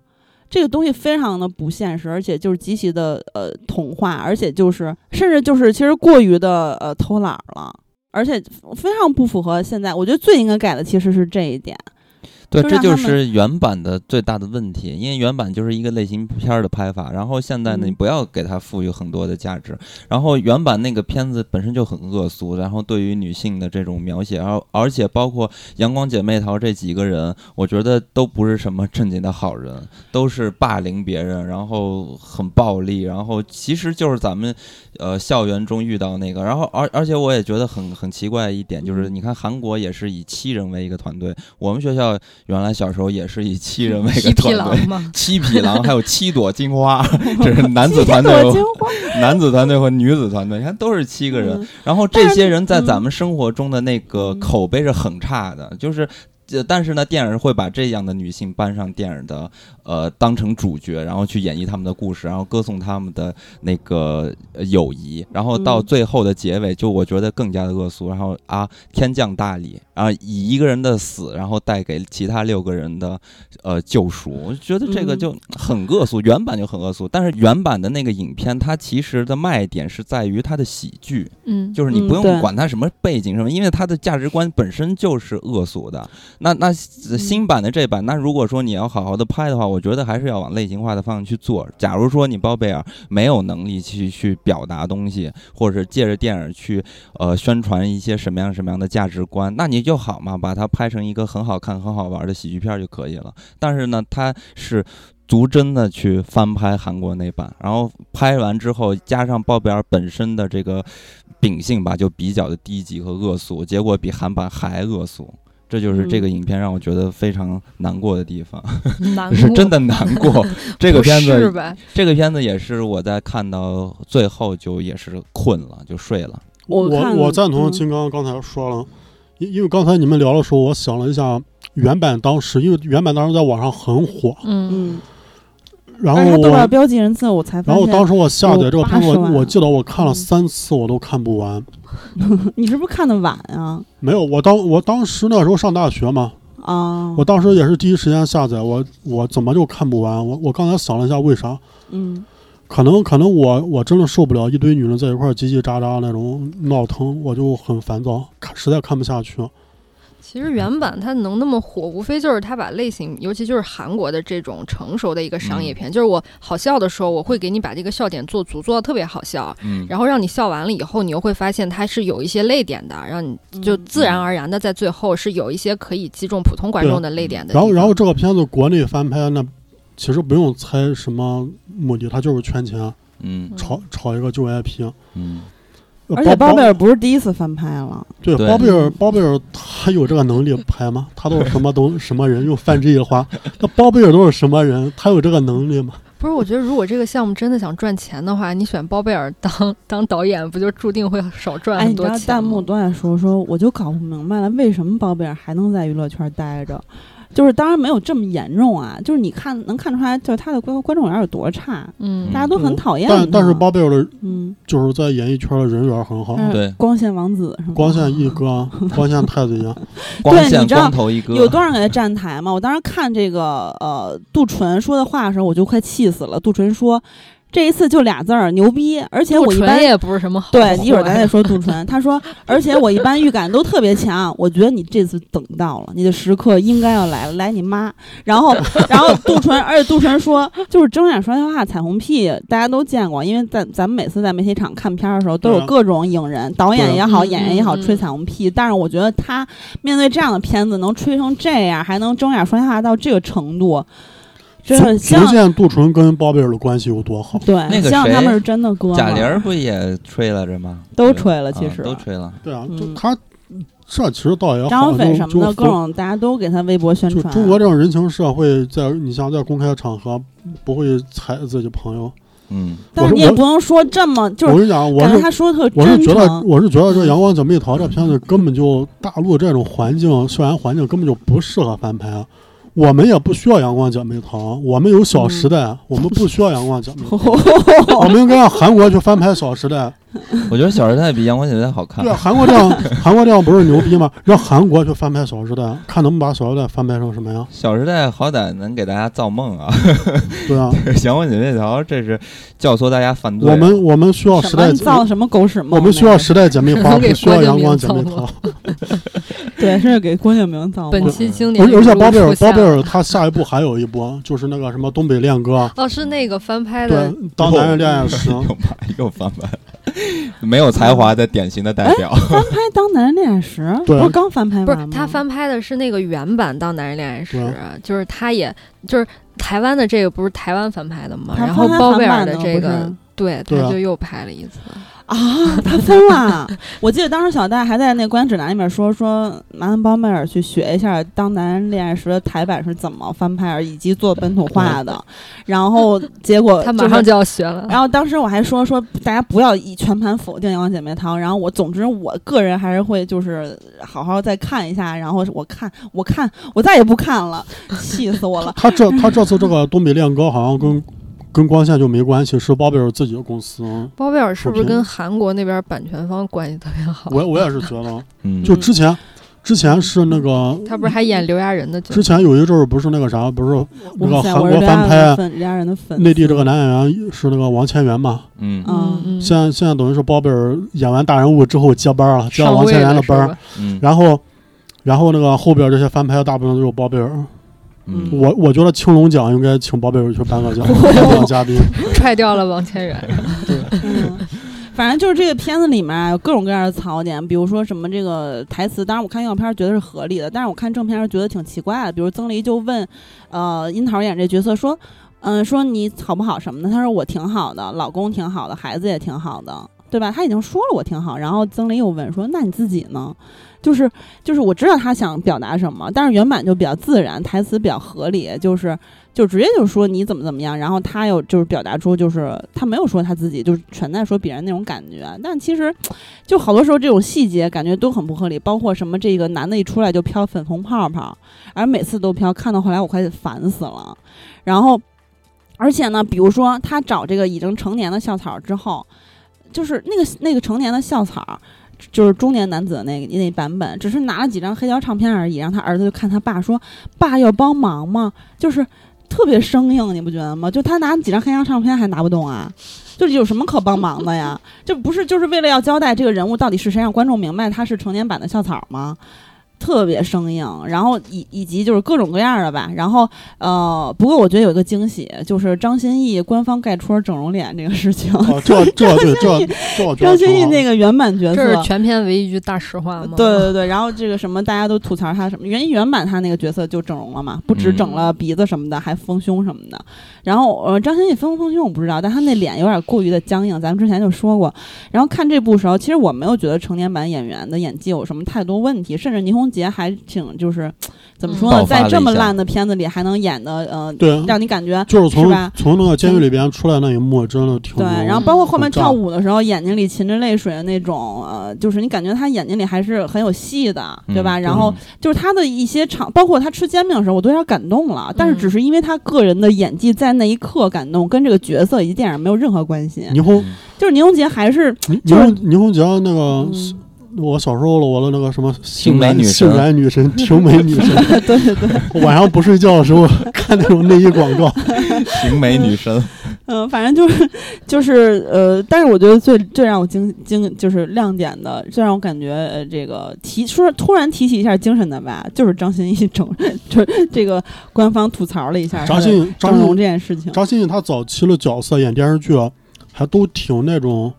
这个东西非常的不现实，而且就是极其的呃童话，而且就是甚至就是其实过于的呃偷懒了，而且非常不符合现在。我觉得最应该改的其实是这一点。对，这就是原版的最大的问题，因为原版就是一个类型片儿的拍法，然后现在呢，嗯。你不要给它赋予很多的价值。然后原版那个片子本身就很恶俗，然后对于女性的这种描写，而而且包括阳光姐妹淘这几个人，我觉得都不是什么 正经的好人，都是霸凌别人，然后很暴力，然后其实就是咱们呃校园中遇到那个，然后而而且我也觉得很很奇怪一点，就是你看韩国也是以七人为一个团队，我们学校原来小时候也是以七人为一个团队狼。七匹狼，还有七朵金花，这是男子团队男子团队和女子团队，你看都是七个人。嗯然后这些人在咱们生活中的那个嗯口碑是很差的，就是。呃，但是呢，电影会把这样的女性搬上电影的，呃，当成主角，然后去演绎他们的故事，然后歌颂他们的那个、呃友谊，然后到嗯最后的结尾，就我觉得更加的恶俗。然后啊，天降大礼，啊，以一个人的死，然后带给其他六个人的呃救赎，我觉得这个嗯就很恶俗，原版就很恶俗。但是原版的那个影片，它其实的卖点是在于它的喜剧，嗯，就是你不用管它什么背景什么，因为它的价值观本身就是恶俗的。那那新版的这版，那如果说你要好好的拍的话，我觉得还是要往类型化的方向去做。假如说你包贝尔没有能力去去表达东西，或者是借着电影去呃宣传一些什么样什么样的价值观，那你就好嘛，把它拍成一个很好看、很好玩的喜剧片就可以了。但是呢，它是逐帧的去翻拍韩国那版，然后拍完之后加上鲍比尔本身的这个秉性吧，就比较的低级和恶俗，结果比韩版还恶俗。这就是这个影片让我觉得非常难过的地方，难 是真的难过。这个片子，这个片子也是我在看到最后就也是困了，就睡了。我我赞同嗯金刚刚才说了，因因为刚才你们聊的时候，我想了一下原版当时，因为原版当时在网上很火，嗯，嗯，然后我。标记人次，我才发现。然后当时我下载这个片子，我我记得我看了嗯三次，我都看不完。你是不是看的晚啊？没有，我当我当时那时候上大学嘛，啊，我当时也是第一时间下载，我我怎么就看不完？我我刚才想了一下，为啥？嗯可能可能我我真的受不了一堆女人在一块儿叽叽喳喳那种闹腾，我就很烦躁，看实在看不下去。其实原版它能那么火，无非就是它把类型，尤其就是韩国的这种成熟的一个商业片，就是我好笑的时候，我会给你把这个笑点做足，做到特别好笑，嗯，然后让你笑完了以后，你又会发现它是有一些泪点的，让你就嗯自然而然的在最后是有一些可以击中普通观众的泪点的。然后然后这个片子国内翻拍，那其实不用猜什么目的，他就是圈钱，嗯炒炒一个旧 IP。嗯，呃而且包贝贝尔不是第一次翻拍了，对对包贝尔包贝尔他有这个能力拍吗？他都是什么东 什么人？用范志毅的话，那包贝尔都是什么人？他有这个能力吗？不是，我觉得如果这个项目真的想赚钱的话，你选包贝尔当当导演，不就注定会少赚哎，很多钱吗？弹幕都在说说，我就搞不明白了，为什么包贝尔还能在娱乐圈待着？就是当然没有这么严重啊，就是你看能看出来，就是他的观观众缘有多差，嗯，大家都很讨厌他。但但是巴贝尔的嗯，就是在演艺圈的人缘很好，对光线王子是吗？光线一哥、光线太子爷，光线你知道光头一哥，有多少人给他站台吗？我当时看这个呃杜淳说的话的时候，我就快气死了。杜淳说。这一次就俩字儿牛逼，而且我一般也不是什么好对，一会儿咱再说杜淳。他说，而且我一般预感都特别强，我觉得你这次等到了，你的时刻应该要来了，来你妈！然后，然后杜淳，而且杜淳说，就是睁眼说瞎话、彩虹屁，大家都见过，因为在咱们每次在媒体场看片儿的时候，都有各种影人，导演也好，演员也好，吹彩虹屁。但是我觉得他面对这样的片子，能吹成这样，还能睁眼说瞎话到这个程度，真的希望足见杜淳跟包贝尔的关系有多好。对，那个谁希望他们是真的哥们。贾玲不也吹了着吗？都吹了其实都吹了。对啊，就嗯他这其实倒也好，张飞就什么的，各种大家都给他微博宣传。就中国这种人情社会，在你像在公开场合不会踩自己朋友。嗯，但是你也不能说这么，就是我跟你讲，我感觉是他说的特我是觉得。我是觉得这《阳光姐妹淘》这片子根本就大陆这种环境校园环境根本就不适合翻拍。啊我们也不需要阳光姐妹淘，我们有嗯小时代，我们不需要阳光姐妹淘，我们应该让韩国去翻拍小时代。我觉得《小时代》比《阳光姐妹》好看对。啊，韩国这样，韩国这样不是牛逼吗？让韩国去翻拍小时代，看能不能把小时代翻拍成什么样？《小时代》好歹能给大家造梦啊，对啊，《阳光姐妹淘》这是教唆大家犯罪啊。我们我们需要时代，造什么狗屎梦？我们需要时代姐妹花，不需要阳光姐妹明对，是给郭敬明造梦。本期经典而且包贝尔包贝尔他下一步还有一部，就是那个什么东北恋歌，哦，是那个翻拍的对，当男人恋爱时，又拍 又翻拍，没有才华的典型的代表。翻拍《当男人恋爱时》，对不是刚翻拍完吗？不是他翻拍的是那个原版《当男人恋爱时》，就是他也就是台湾的这个不是台湾翻拍的吗？然后包贝尔的这个对，他就又拍了一次。啊，他疯了！我记得当时小戴还在那观影指南里面说说，麻烦包贝尔去学一下《当男人恋爱时》的台版是怎么翻拍，以及做本土化的。然后结果就是他马上就要学了。然后当时我还说说大家不要以全盘否定《阳光姐妹淘》，然后我总之我个人还是会就是好好再看一下，然后我看我看我再也不看了，气死我了。他这他这次这个东北恋歌好像跟跟光线就没关系，是包贝尔自己的公司。包贝尔是不是跟韩国那边版权方关系特别好？我我也是觉得，嗯，就之前之前是那个他不是还演刘亚仁的角色？之前有一阵儿不是那个啥，不是那个，韩国翻拍内地这个男演员是那个王千源嘛？嗯嗯嗯，现在现在等于是包贝尔演完大人物之后接班了，接了王千源的班然后然后那个后边这些翻拍大部分都有包贝尔。嗯，我我觉得青龙奖应该请包贝尔去颁个奖，颁奖嘉宾。踹掉了王千源。嗯，反正就是这个片子里面啊有各种各样的槽点，比如说什么这个台词，当然我看预告片儿觉得是合理的，但是我看正片儿觉得挺奇怪的。比如曾黎就问，呃，樱桃演这角色说，嗯、说你好不好什么的，他说我挺好的，老公挺好的，孩子也挺好的，对吧？他已经说了我挺好，然后曾黎又问说，那你自己呢？就是就是我知道他想表达什么，但是原版就比较自然，台词比较合理，就是就直接就说你怎么怎么样，然后他又就是表达出就是他没有说他自己，就是全在说别人那种感觉，但其实就好多时候这种细节感觉都很不合理，包括什么这个男的一出来就飘粉红泡泡，而每次都飘，看到后来我快烦死了，然后而且呢，比如说他找这个已经成年的校草之后，就是那个那个成年的校草。就是中年男子的那个那版本，只是拿了几张黑胶唱片而已，然后他儿子就看他爸说：“爸要帮忙吗？”就是特别生硬，你不觉得吗？就他拿几张黑胶唱片还拿不动啊？就有什么可帮忙的呀？这不是就是为了要交代这个人物到底是谁，让观众明白他是成年版的校草吗？特别生硬，然后以以及就是各种各样的吧，然后呃，不过我觉得有一个惊喜，就是张歆艺官方盖戳整容脸这个事情。哦，这这对这 这张歆艺那个原版角色这是，全片唯一一句大实话吗？对对对，然后这个什么大家都吐槽他什么原原版他那个角色就整容了嘛，不止整了鼻子什么的，还丰胸什么的。然后呃，张歆艺丰不丰胸我不知道，但他那脸有点过于的僵硬，咱们之前就说过。然后看这部时候，其实我没有觉得成年版演员的演技有什么太多问题，甚至倪虹洁还挺就是怎么说呢，在这么烂的片子里还能演的呃，对，让你感觉就是从是从那个监狱里边出来那一幕，真的挺对，然后包括后面跳舞的时候，眼睛里噙着泪水的那种，呃，就是你感觉他眼睛里还是很有戏的，对吧？嗯然后就是他的一些场，包括他吃煎饼的时候，我都有点感动了。但是只是因为他个人的演技在那一刻感动，跟这个角色以及电影没有任何关系。霓虹嗯就是倪虹洁还是霓就是虹霓虹洁那个嗯我小时候了，我的那个什么性美女神性感女神、婷美女神，对对对，晚上不睡觉的时候看那种内衣广告，婷美女神，嗯，反正就是就是呃，但是我觉得最最让我惊惊就是亮点的，最让我感觉呃这个提说突然提起一下精神的吧，就是张歆艺整就是这个官方吐槽了一下张歆张整容歆这件事情。张歆艺她早期的角色演电视剧啊，还都挺那种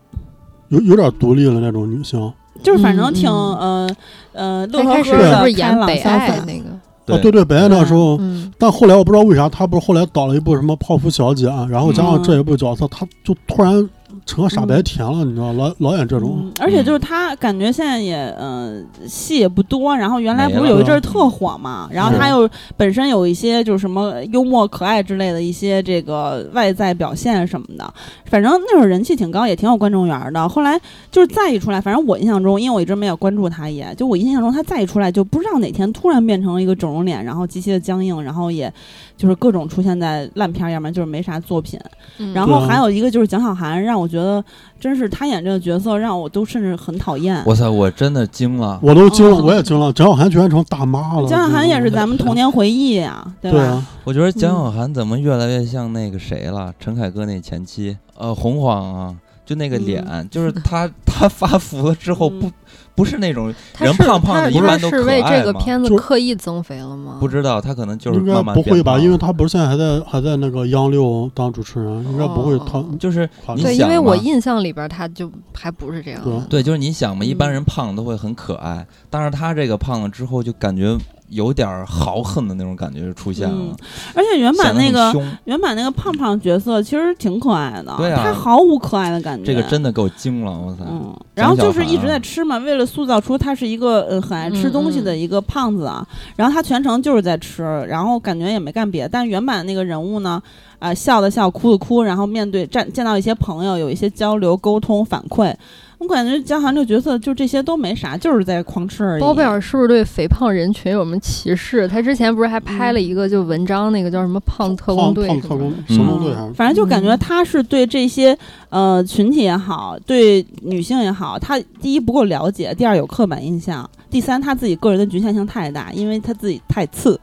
有有点独立的那种女性。就是反正挺嗯。呃呃乐他开始呵呵不是演开朗北爱那个？哦，对对，北爱那时候，嗯，但后来我不知道为啥，他不是后来导了一部什么《泡芙小姐》啊，然后加上这一部角色，他就突然成个傻白甜了，你知道，老老演这种。嗯，而且就是他感觉现在也嗯、呃戏也不多，然后原来不是有一阵儿特火嘛，然后是他又本身有一些就是什么幽默可爱之类的一些这个外在表现什么的，反正那会儿人气挺高，也挺有观众缘儿的。后来就是再一出来，反正我印象中，因为我一直没有关注他也，就我印象中他再一出来，就不知道哪天突然变成了一个整容脸，然后极其的僵硬，然后也就是各种出现在烂片儿，要不然就是没啥作品。嗯然后还有一个就是蒋小涵，让我觉得真是他演这个角色，让我都甚至很讨厌。我操，我真的惊了。我都惊了，哦我也惊了，蒋小涵居然成大妈了。蒋小涵也是咱们童年回忆呀、对吧？对啊，我觉得蒋小涵怎么越来越像那个谁了？陈凯歌那前妻，呃，洪晃啊，就那个脸，就是他 他发福了之后不嗯不是那种人胖胖的，一般都可他是为爱嘛。这个片子就是刻意增肥了吗？不知道他可能就是应该不会吧？因为他不是现在还在还在那个央六当主持人，应该不会哦他 就是对，你想因为我印象里边他就还不是这样对。对，就是你想嘛，一般嗯人胖都会很可爱，但是他这个胖了之后就感觉有点儿豪横的那种感觉就出现了嗯，而且原版那个原版那个胖胖角色其实挺可爱的，对啊他毫无可爱的感觉。这个真的给我惊了，我操！嗯，然后就是一直在吃嘛，为了塑造出他是一个呃很爱吃东西的一个胖子啊，然后他全程就是在吃，然后感觉也没干别的。但原版那个人物呢，啊、笑的笑，哭的哭，然后面对站见到一些朋友，有一些交流、沟通、反馈。我感觉江涵这个角色就这些都没啥，就是在狂吃而已。包贝尔是不是对肥胖人群有什么歧视？他之前不是还拍了一个就文章，那个叫什么“胖特工队”胖特工什么反正就感觉嗯他是对这些呃群体也好，对女性也好，他第一不够了解，第二有刻板印象，第三他自己个人的局限性太大，因为他自己太次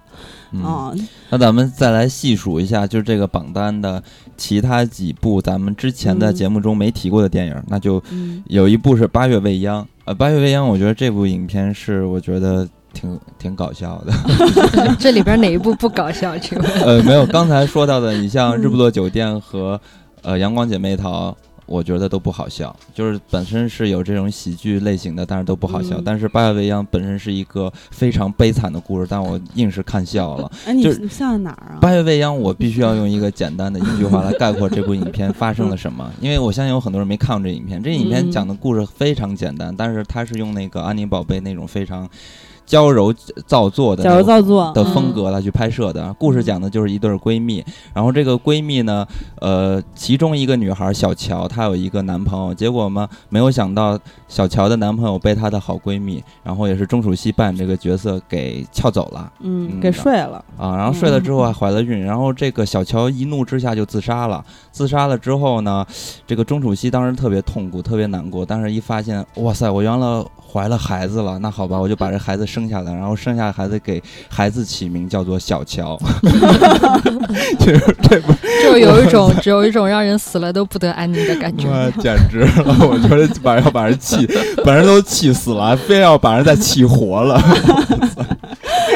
嗯，啊、那咱们再来细数一下，就是这个榜单的其他几部咱们之前的嗯节目中没提过的电影，那就嗯有一部是《八月未央》。呃，《八月未央》，我觉得这部影片是我觉得挺挺搞笑的。这里边哪一部不搞笑？请问？呃，没有刚才说到的，你像《日不嗯落酒店》和呃《阳光姐妹淘》，我觉得都不好笑，就是本身是有这种喜剧类型的，但是都不好笑。嗯但是《八月未央》本身是一个非常悲惨的故事，但我硬是看笑了。哎，你就是你笑在哪儿啊？八月未央，我必须要用一个简单的一句话来概括这部影片发生了什么，因为我相信有很多人没看过这影片。这影片嗯讲的故事非常简单，但是它是用那个安妮宝贝那种非常娇柔造作的矫那种揉造作的风嗯格来去拍摄的。故事讲的就是一对儿闺蜜，然后这个闺蜜呢，呃，其中一个女孩小乔，她有一个男朋友，结果嘛，没有想到小乔的男朋友被她的好闺蜜，然后也是钟楚曦扮演这个角色给撬走了。嗯，嗯给睡了。啊，然后睡了之后还怀了孕，然后这个小乔一怒之下就自杀了。自杀了之后呢，这个钟楚曦当时特别痛苦，特别难过。但是一发现，哇塞，我原来怀了孩子了，那好吧，我就把这孩子生下来，然后生下孩子给孩子起名叫做小乔。就是这不，就有一种只有一种让人死了都不得安宁的感觉。简直了！我觉得把人要把人气，把人都气死了，非要把人再气活了。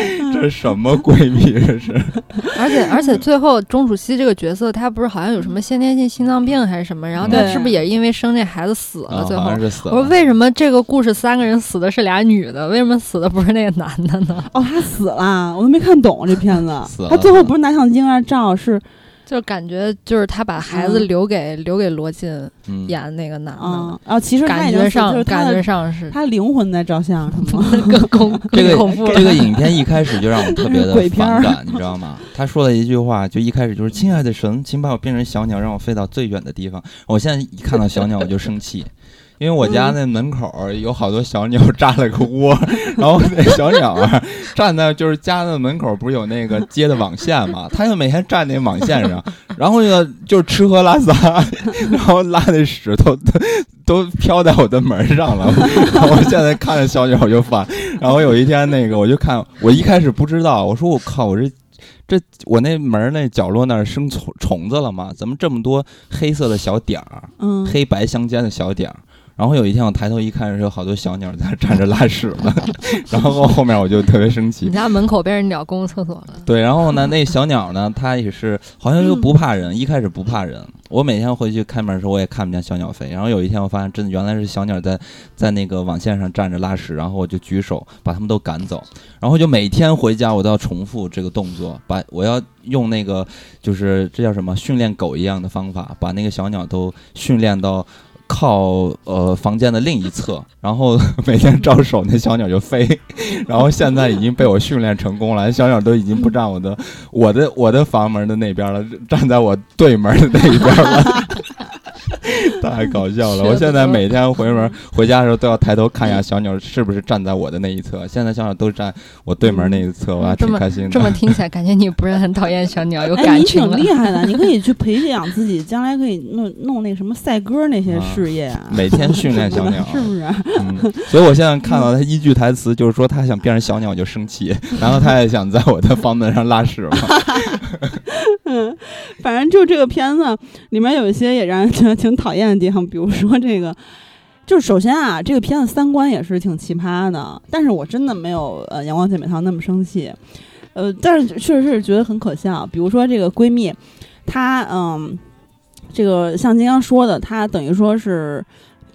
这什么闺蜜？这是。而且而且最后钟楚曦这个角色，她不是好像有什么先天性心脏病还是什么？然后她是不是也因为生这孩子死了？啊，最后嗯是死了。我说为什么这个故事三个人死的是俩女的，为什么死的不是那个男的呢？哦，他死了，我都没看懂这片子死。了他最后不是拿相机照，是就感觉就是他把孩子嗯留给、留给罗晋嗯，演那个男的，啊，然后其实感觉上感觉上是他灵魂在照相，是吗？更恐这个恐怖。这个影片一开始就让我特别的反感，你知道吗？他说了一句话，就一开始就是“亲爱的神，请把我变成小鸟，让我飞到最远的地方。”我现在一看到小鸟我就生气。因为我家那门口儿有好多小鸟扎了个窝，然后那小鸟啊站在就是家的门口，不是有那个接的网线嘛？它就每天站那网线上，然后呢就是吃喝拉撒，然后拉的屎都都都飘在我的门上了。我现在看着小鸟我就烦。然后有一天那个我就看，我一开始不知道，我说我靠，我这。这我那门儿那角落那儿生虫虫子了吗？怎么这么多黑色的小点儿？嗯，黑白相间的小点儿。然后有一天我抬头一看，是有好多小鸟在那站着拉屎了，然后后面我就特别生气你。家门口被人鸟公共厕所了，对，然后呢，那小鸟呢，它也是好像又不怕人，一开始不怕人。我每天回去开门的时候，我也看不见小鸟飞。然后有一天我发现，真的原来是小鸟在在那个网线上站着拉屎，然后我就举手把它们都赶走。然后就每天回家我都要重复这个动作，把我要用那个就是这叫什么训练狗一样的方法，把那个小鸟都训练到。靠呃房间的另一侧，然后 每天招手，那小鸟就飞。然后现在已经被我训练成功了，小鸟都已经不站我的我的我的房门的那边了，站在我对门的那一边了。太搞笑了！我现在每天回门回家的时候都要抬头看一下小鸟是不是站在我的那一侧。现在小鸟都站我对门那一侧，我还挺开心的。这么听起来，感觉你不是很讨厌小鸟，有哎，你挺感情了。厉害的，你可以去培养自己，将来可以弄弄那个什么赛鸽那些啊事业啊，每天训练小鸟，是不是？嗯，所以我现在看到他一句台词，就是说他想变成小鸟我就生气，然后他也想在我的房门上拉屎嘛。嗯，反正就这个片子里面有一些也让人觉得挺讨厌的地方，比如说这个。就是首先啊，这个片子三观也是挺奇葩的，但是我真的没有呃《阳光姐妹淘》那么生气，呃，但是确实是觉得很可笑。比如说这个闺蜜，她嗯，这个像金刚说的，她等于说是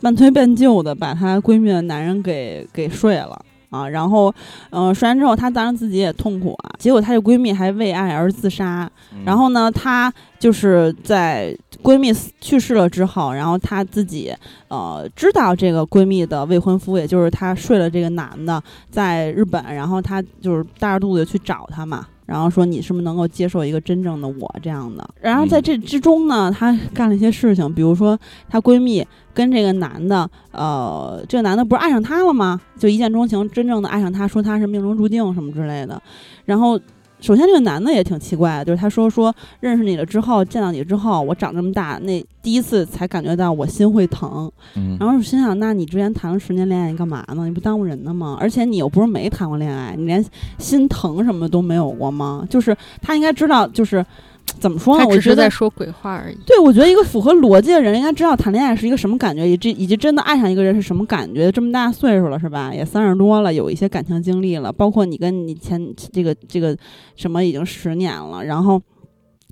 半推半就的把她闺蜜的男人给给睡了。啊，然后，呃，摔完之后，她当然自己也痛苦啊。结果她这闺蜜还为爱而自杀，然后呢，她就是在闺蜜死去世了之后，然后她自己呃知道这个闺蜜的未婚夫，也就是她睡了这个男的，在日本，然后她就是大着肚子去找他嘛。然后说你是不是能够接受一个真正的我这样的？然后在这之中呢，她干了一些事情，比如说她闺蜜跟这个男的，呃，这个男的不是爱上她了吗？就一见钟情，真正的爱上她，说她是命中注定什么之类的。然后首先这个男的也挺奇怪的，就是他说说认识你了之后，见到你之后，我长这么大，那第一次才感觉到我心会疼。嗯，然后我心想，那你之前谈了十年恋爱，你干嘛呢？你不耽误人呢吗？而且你又不是没谈过恋爱，你连心疼什么都没有过吗？就是他应该知道，就是怎么说呢？我觉得是在说鬼话而已。对，我觉得一个符合逻辑的人应该知道谈恋爱是一个什么感觉，以及以及真的爱上一个人是什么感觉。这么大岁数了是吧？也三十多了，有一些感情经历了，包括你跟你前这个这个什么已经十年了，然后。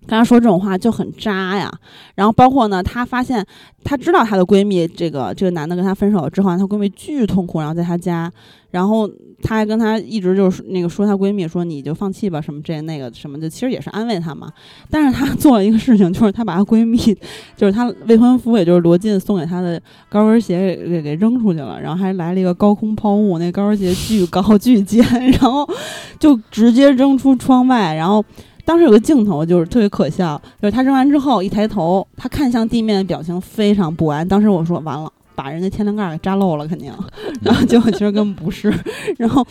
跟她说这种话就很渣呀。然后包括呢，她发现她知道她的闺蜜这个这个男的跟她分手了之后，她闺蜜巨痛苦，然后在她家，然后她还跟她一直就是那个说她闺蜜说你就放弃吧什么这那个什么的，其实也是安慰她嘛。但是她做了一个事情，就是她把她闺蜜，就是她未婚夫，也就是罗晋送给她的高跟鞋给给给扔出去了，然后还来了一个高空抛物，那高跟鞋巨高巨尖，然后就直接扔出窗外，然后。当时有个镜头就是特别可笑，就是他扔完之后一抬头，他看向地面的表情非常不安。当时我说完了，把人家天灵盖给扎漏了，肯定。然后结果其实根本不是，然后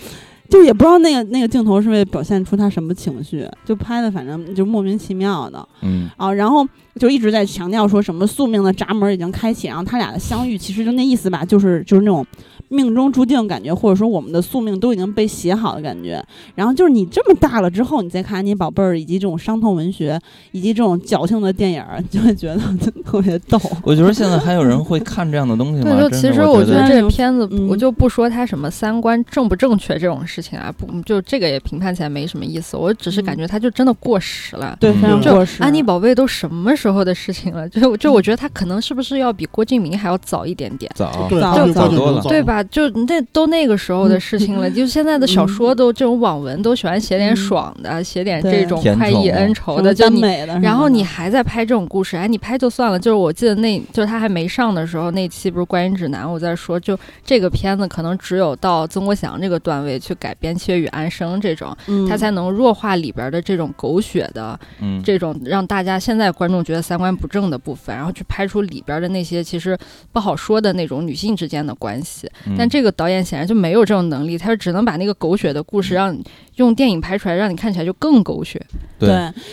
就也不知道那个那个镜头是为了表现出他什么情绪，就拍的反正就莫名其妙的。嗯啊，然后就一直在强调说什么宿命的闸门已经开启，然后他俩的相遇其实就那意思吧，就是就是那种命中注定感觉，或者说我们的宿命都已经被写好的感觉。然后就是你这么大了之后，你再看安妮宝贝儿以及这种伤痛文学以及这种矫情的电影儿，你就会觉得特别逗。我觉得现在还有人会看这样的东西吗？对，就其实我觉得这片子，嗯我就不说它什么三观正不正确这种事情啊，不就这个也评判起来没什么意思。我只是感觉它就真的过时了。对，过时。安妮宝贝都什么时候的事情了？就就我觉得它可能是不是要比郭敬明还要早一点点，早对，早他比早郭敬明早对？吧？就那都那个时候的事情了。就现在的小说都这种网文都喜欢写点嗯爽的，写点这种快意恩仇的，就你。然后你还在拍这种故事，哎，你拍就算了。就是我记得那，就是他还没上的时候，那期不是《观影指南》，我在说，就这个片子可能只有到曾国祥这个段位去改编《七月与安生》这种，嗯他才能弱化里边的这种狗血的嗯，这种让大家现在观众觉得三观不正的部分，然后去拍出里边的那些其实不好说的那种女性之间的关系。嗯但这个导演显然就没有这种能力，他就只能把那个狗血的故事让用电影拍出来，让你看起来就更狗血。对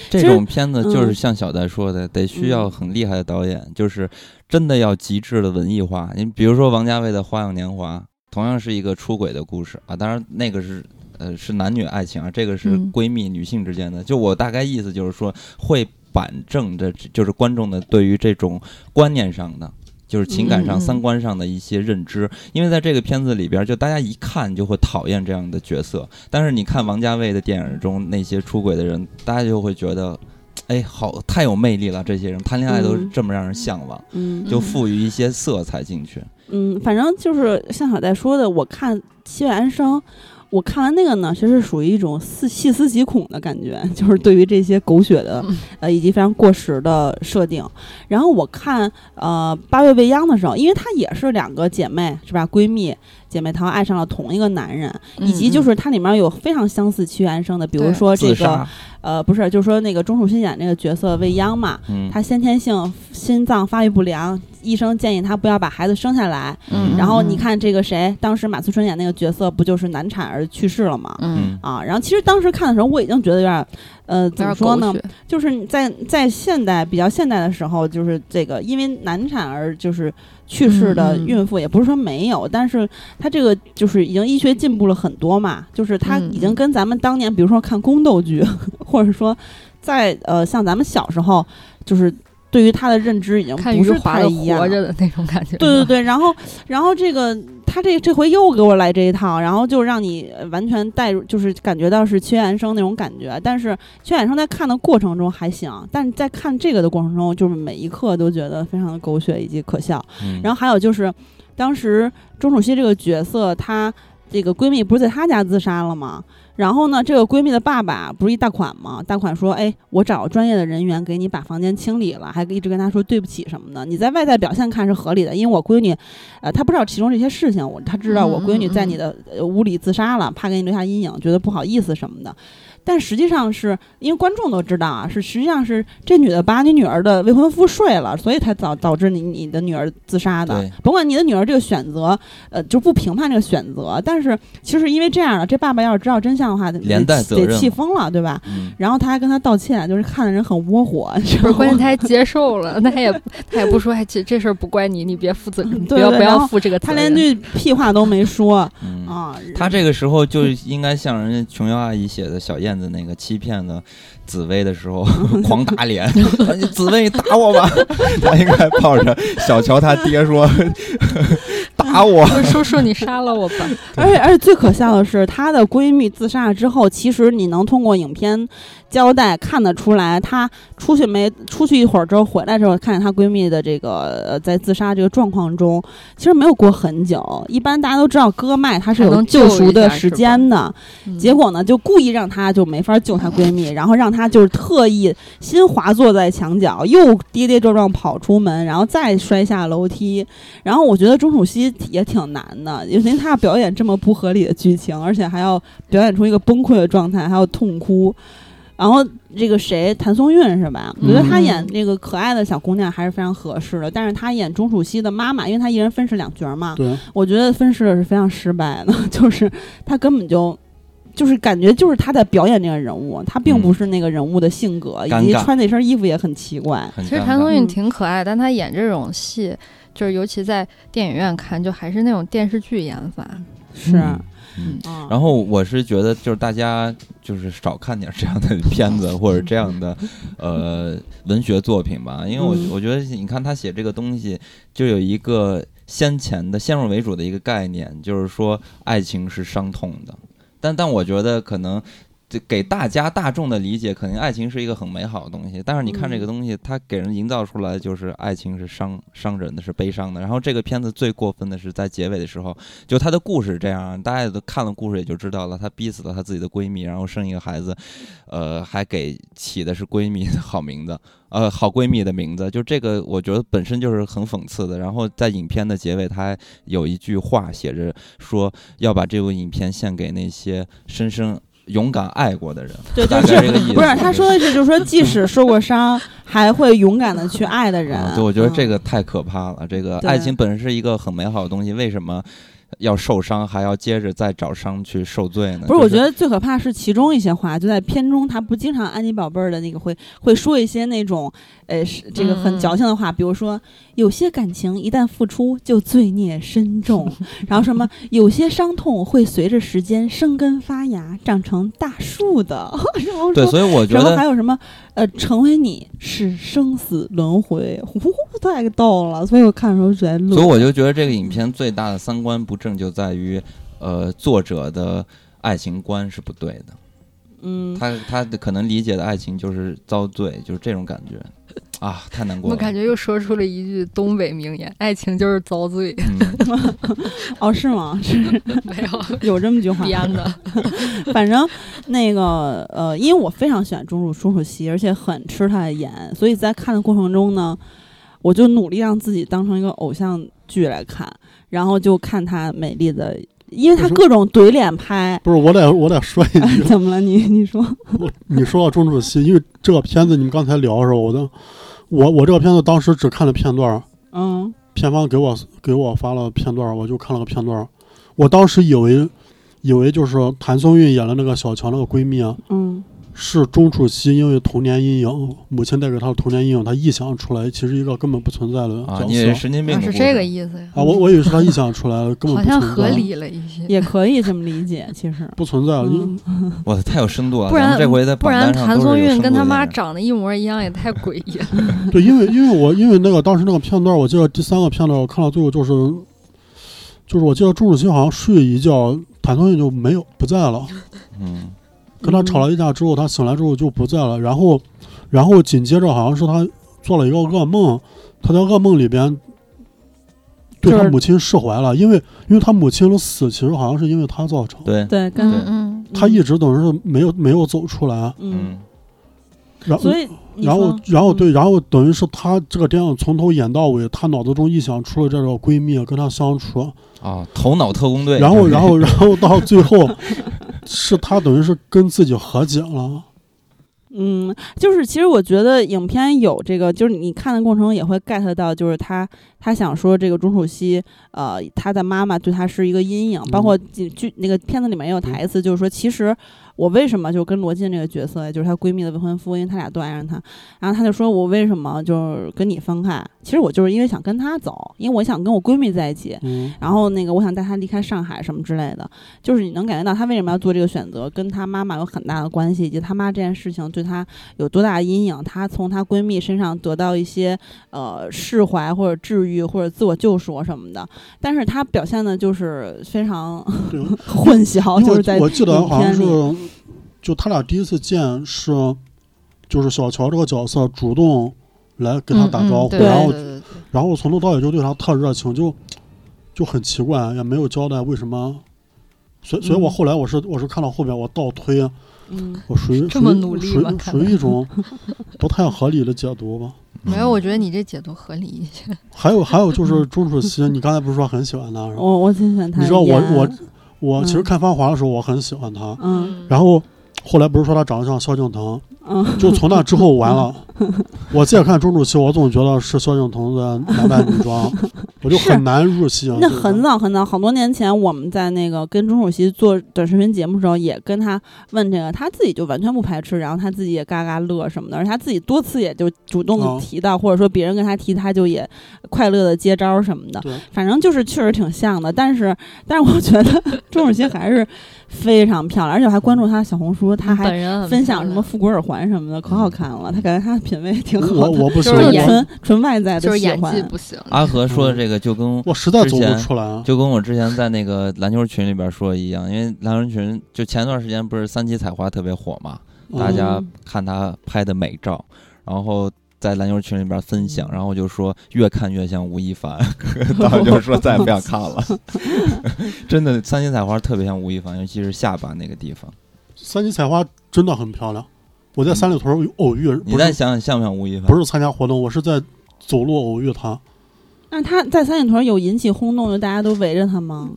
对这种片子就是嗯像小戴说的，得需要嗯很厉害的导演，就是真的要极致的文艺化。你比如说王家卫的《花样年华》，同样是一个出轨的故事啊，当然那个是呃是男女爱情啊，这个是嗯闺蜜女性之间的。就我大概意思就是说，会板正的，就是观众的对于这种观念上的。就是情感上、三观上的一些认知，因为在这个片子里边，就大家一看就会讨厌这样的角色。但是你看王家卫的电影中那些出轨的人，大家就会觉得，哎，好，太有魅力了。这些人谈恋爱都嗯这么让人向往，嗯就赋予一些色彩进去。嗯，反正就是像小戴说的，我看《七月安生》，我看完那个呢，其实属于一种细细思极恐的感觉，就是对于这些狗血的嗯。呃以及非常过时的设定。然后我看呃八月未央的时候，因为她也是两个姐妹是吧，闺蜜姐妹淘爱上了同一个男人，以及就嗯是它里面有非常相似屈原生的，比如说这个呃不是，就是说那个钟楚曦演那个角色未央嘛，嗯，她先天性心脏发育不良，医生建议她不要把孩子生下来。嗯，然后你看这个谁，当时马思纯演那个角色不就是难产而去世了吗？嗯，啊，然后其实当时看的时候，我已经觉得有点，呃，怎么说呢？就是在在现代比较现代的时候，就是这个因为难产而就是去世的孕妇，也不是说没有，但是她这个就是已经医学进步了很多嘛，就是她嗯已经跟咱们当年，比如说看宫斗剧，或者说在呃像咱们小时候，就是对于他的认知已经不是余华的太一样了。活着的那种感觉。对对对，然后然后这个他这这回又给我来这一套，然后就让你呃完全带入，就是感觉到是屈原生那种感觉。但是屈原生在看的过程中还行，但是在看这个的过程中，就是每一刻都觉得非常的狗血以及可笑。嗯然后还有就是，当时钟楚曦这个角色，她这个闺蜜不是在她家自杀了吗？然后呢，这个闺蜜的爸爸不是一大款吗？大款说：“哎，我找专业的人员给你把房间清理了，还一直跟她说对不起什么的。你在外在表现看是合理的，因为我闺女，呃，她不知道其中这些事情，我她知道我闺女在你的呃屋里自杀了，怕给你留下阴影，觉得不好意思什么的。但实际上是因为观众都知道啊，是实际上是这女的把你女儿的未婚夫睡了，所以才导导致你你的女儿自杀的对。甭管你的女儿这个选择，呃，就不评判这个选择，但是其实因为这样的，这爸爸要是知道真相的话，得连带责得气疯了，对吧？嗯，然后他还跟他道歉，就是看的人很窝火，不是，关键他还 接受了，他也他也不说，哎，这这事儿不怪你，你别负责，你不对要不要负这个责任。他连句屁话都没说嗯啊。他这个时候就应该像人家琼瑶阿姨写的小燕子那个欺骗的，紫薇的时候 狂打脸，紫薇你打我吧，他应该抱着小乔他爹说打我。叔叔，你杀了我吧！而且而且最可笑的是，她的闺蜜自杀了之后，其实你能通过影片交代看得出来，她出去没出去一会儿之后回来之后，看见她闺蜜的这个呃在自杀这个状况中，其实没有过很久。一般大家都知道割脉它是有救赎的时间的，嗯结果呢就故意让她就没法救她闺蜜，然后让她就是特意先滑坐在墙角，又跌跌撞撞跑出门，然后再摔下楼梯。然后我觉得钟楚曦也挺难的，因为她要表演这么不合理的剧情，而且还要表演出一个崩溃的状态，还要痛哭。然后这个谁，谭松韵是吧？我觉得她演那个可爱的小姑娘还是非常合适的，但是她演钟楚曦的妈妈，因为她一人分饰两角嘛，对，我觉得分饰的是非常失败的，就是她根本就。就是感觉就是他在表演这个人物，他并不是那个人物的性格，以及穿那身衣服也很奇怪。其实谭松韵挺可爱，但她演这种戏，就是尤其在电影院看，就还是那种电视剧演法。是，嗯。嗯。然后我是觉得，就是大家就是少看点这样的片子 或者这样的呃文学作品吧，因为我嗯。我觉得你看他写这个东西，就有一个先前的先入为主的一个概念，就是说爱情是伤痛的，但但我觉得可能。这给大家大众的理解，肯定爱情是一个很美好的东西，但是你看这个嗯东西，它给人营造出来就是爱情是伤伤人的，是悲伤的。然后这个片子最过分的是在结尾的时候，就他的故事这样，大家都看了故事也就知道了，她逼死了她自己的闺蜜，然后生一个孩子，呃，还给起的是闺蜜的好名字，呃，好闺蜜的名字。就这个，我觉得本身就是很讽刺的。然后在影片的结尾，他有一句话写着说要把这部影片献给那些深深勇敢爱过的人。对，就。是不是他说的是，就是说，即使受过伤，还会勇敢的去爱的人。啊，对，我觉得这嗯个太可怕了。这个爱情本身是一个很美好的东西，为什么要受伤，还要接着再找伤去受罪呢？不是，我觉得得最可怕是其中一些话，就在片中，他不经常安妮宝贝儿的那个会会说一些那种，呃，是这个很嗯矫情的话，比如说有些感情一旦付出就罪孽深重，然后什么有些伤痛会随着时间生根发芽，长成大树的，然后对，说所以我觉然后还得。有什么呃，成为你是生死轮回，呼呼太逗了，所以我看的时候就在乐。所以我就觉得这个影片最大的三观不正就在于，呃，作者的爱情观是不对的。嗯，他他的可能理解的爱情就是遭罪，就是这种感觉 啊，太难过了。我感觉又说出了一句东北名言：“爱情就是遭罪。嗯，哦，是吗？是” 没有有这么句话编的，反正那个呃，因为我非常喜欢钟楚钟楚曦，而且很吃她的颜，所以在看的过程中呢，我就努力让自己当成一个偶像剧来看，然后就看她美丽的，因为她为什么各种怼脸拍。不是我得我得说一句，怎么了你？你说？我你说到钟楚曦，因为这个片子你们刚才聊的时候，我都我我这个片子当时只看了片段，嗯片方给我给我发了片段，我就看了个片段，我当时以为以为就是谭松韵演的那个小乔那个闺蜜啊，嗯是钟楚曦因为童年阴影，母亲带给他的童年阴影，他臆想出来，其实一个根本不存在的啊，角你也是神经病啊是这个意思呀？啊，我我以为是他臆想出来的，根本好像不存在，合理了一些。也可以这么理解，其实。不存在了。哇，太有深度了。不然这回在不然榜单上谭松韵跟他妈长得一模一样，也太诡异了。对，因为因为我因为那个当时那个片段，我记得第三个片段我看到最后就是，就是我记得钟楚曦好像睡一觉，谭松韵就没有不在了，嗯，跟他吵了一架之后，他醒来之后就不在了，然后然后紧接着好像是他做了一个噩梦，他在噩梦里边对就是他母亲释怀了，因为因为他母亲的死其实好像是因为他造成，对，对，跟他一直等于是没有没有走出来，嗯，嗯，然后所以然后然后对，然后等于是他这个电影从头演到尾，他脑子中臆想出了这个闺蜜跟他相处，啊，头脑特工队。然后然后然后到最后，是他等于是跟自己和解了。嗯，就是其实我觉得影片有这个，就是你看的过程中也会 get 到，就是他他想说这个钟楚曦，呃，他的妈妈对他是一个阴影，包括剧剧那个片子里面也有台词，就是说其实。我为什么就跟罗晋这个角色，就是她闺蜜的未婚夫，因为他俩都爱上她，然后她就说我为什么就是跟你分开？其实我就是因为想跟他走，因为我想跟我闺蜜在一起，嗯然后那个我想带她离开上海什么之类的，就是你能感觉到她为什么要做这个选择，跟她妈妈有很大的关系，以及她妈这件事情对她有多大的阴影，她从她闺蜜身上得到一些呃释怀或者治愈或者自我救赎什么的，但是他表现的就是非常 混淆，就是在我记得好像是，就他俩第一次见是，就是小乔这个角色主动来跟他打招呼，嗯嗯然后然后从头到尾就对他特热情，就就很奇怪，也没有交代为什么。所以，所以我嗯后来我是我是看到后面我倒推，嗯。我属于这么属于努力属于吗属于一种 不太合理的解读吧。没有，我觉得你这解读合理一些。还有还有就是钟楚曦，你刚才不是说很喜欢她？我我挺喜欢她你知道我我我其实嗯看《芳华》的时候我很喜欢她，嗯然后后来不是说她长得像萧敬腾，嗯，就从那之后完了，我再看钟楚曦，我总觉得是萧敬腾的男扮女装，我就很难入戏啊。那很早很早，好多年前我们在那个跟钟楚曦做短视频节目的时候，也跟他问这个，他自己就完全不排斥，然后他自己也嘎嘎乐什么的，而且他自己多次也就主动提到，或者说别人跟他提，他就也快乐的接招什么的，反正就是确实挺像的。但是，但是我觉得 钟楚曦还是非常漂亮，而且我还关注她小红书，她还分享什么复古耳环什么的，可好看了。她感觉她品味挺好的，我我不行，就是演就是纯纯外在的就是演技不行。阿和说的这个就跟我实在走不出来啊。就跟我之前在那个篮球群里边说的一样，因为篮球群就前段时间不是三级采花特别火嘛，大家嗯看他拍的美照，然后在篮球群里边分享，然后就说越看越像吴亦凡，然后就说再也不想看了。真的，三级采花特别像吴亦凡，尤其是下巴那个地方。三级采花真的很漂亮，我在三里屯偶遇，你不是再想想像不像吴亦凡？不是参加活动，我是在走路偶遇他。那他在三里屯有引起轰动，就大家都围着他吗？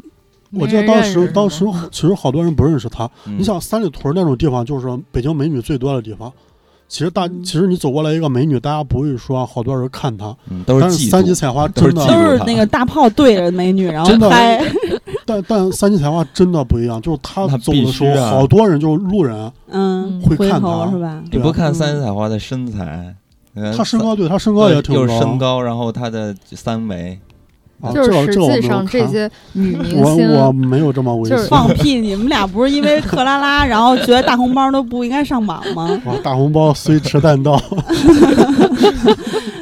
我记得当时当时其实好多人不认识他。嗯你想三里屯那种地方，就是北京美女最多的地方。其实大嗯。其实你走过来一个美女，大家不会说好多人看她，嗯，都但是嫉妒。是三级采花真的嫉妒他都是那个大炮对着美女，然后真的。拍。但但三级采花真的不一样，就是她走的时候，啊。好多人就是路人，嗯，会看他头是吧？你不看嗯三级采花的身材，呃他身高对她身高也挺又高，是身高，然后她的三围，啊，就是实际上这些女明我星，我没有这么猥就是琐。放屁！你们俩不是因为 克拉拉，然后觉得大红包都不应该上榜吗？哇，大红包虽迟但到，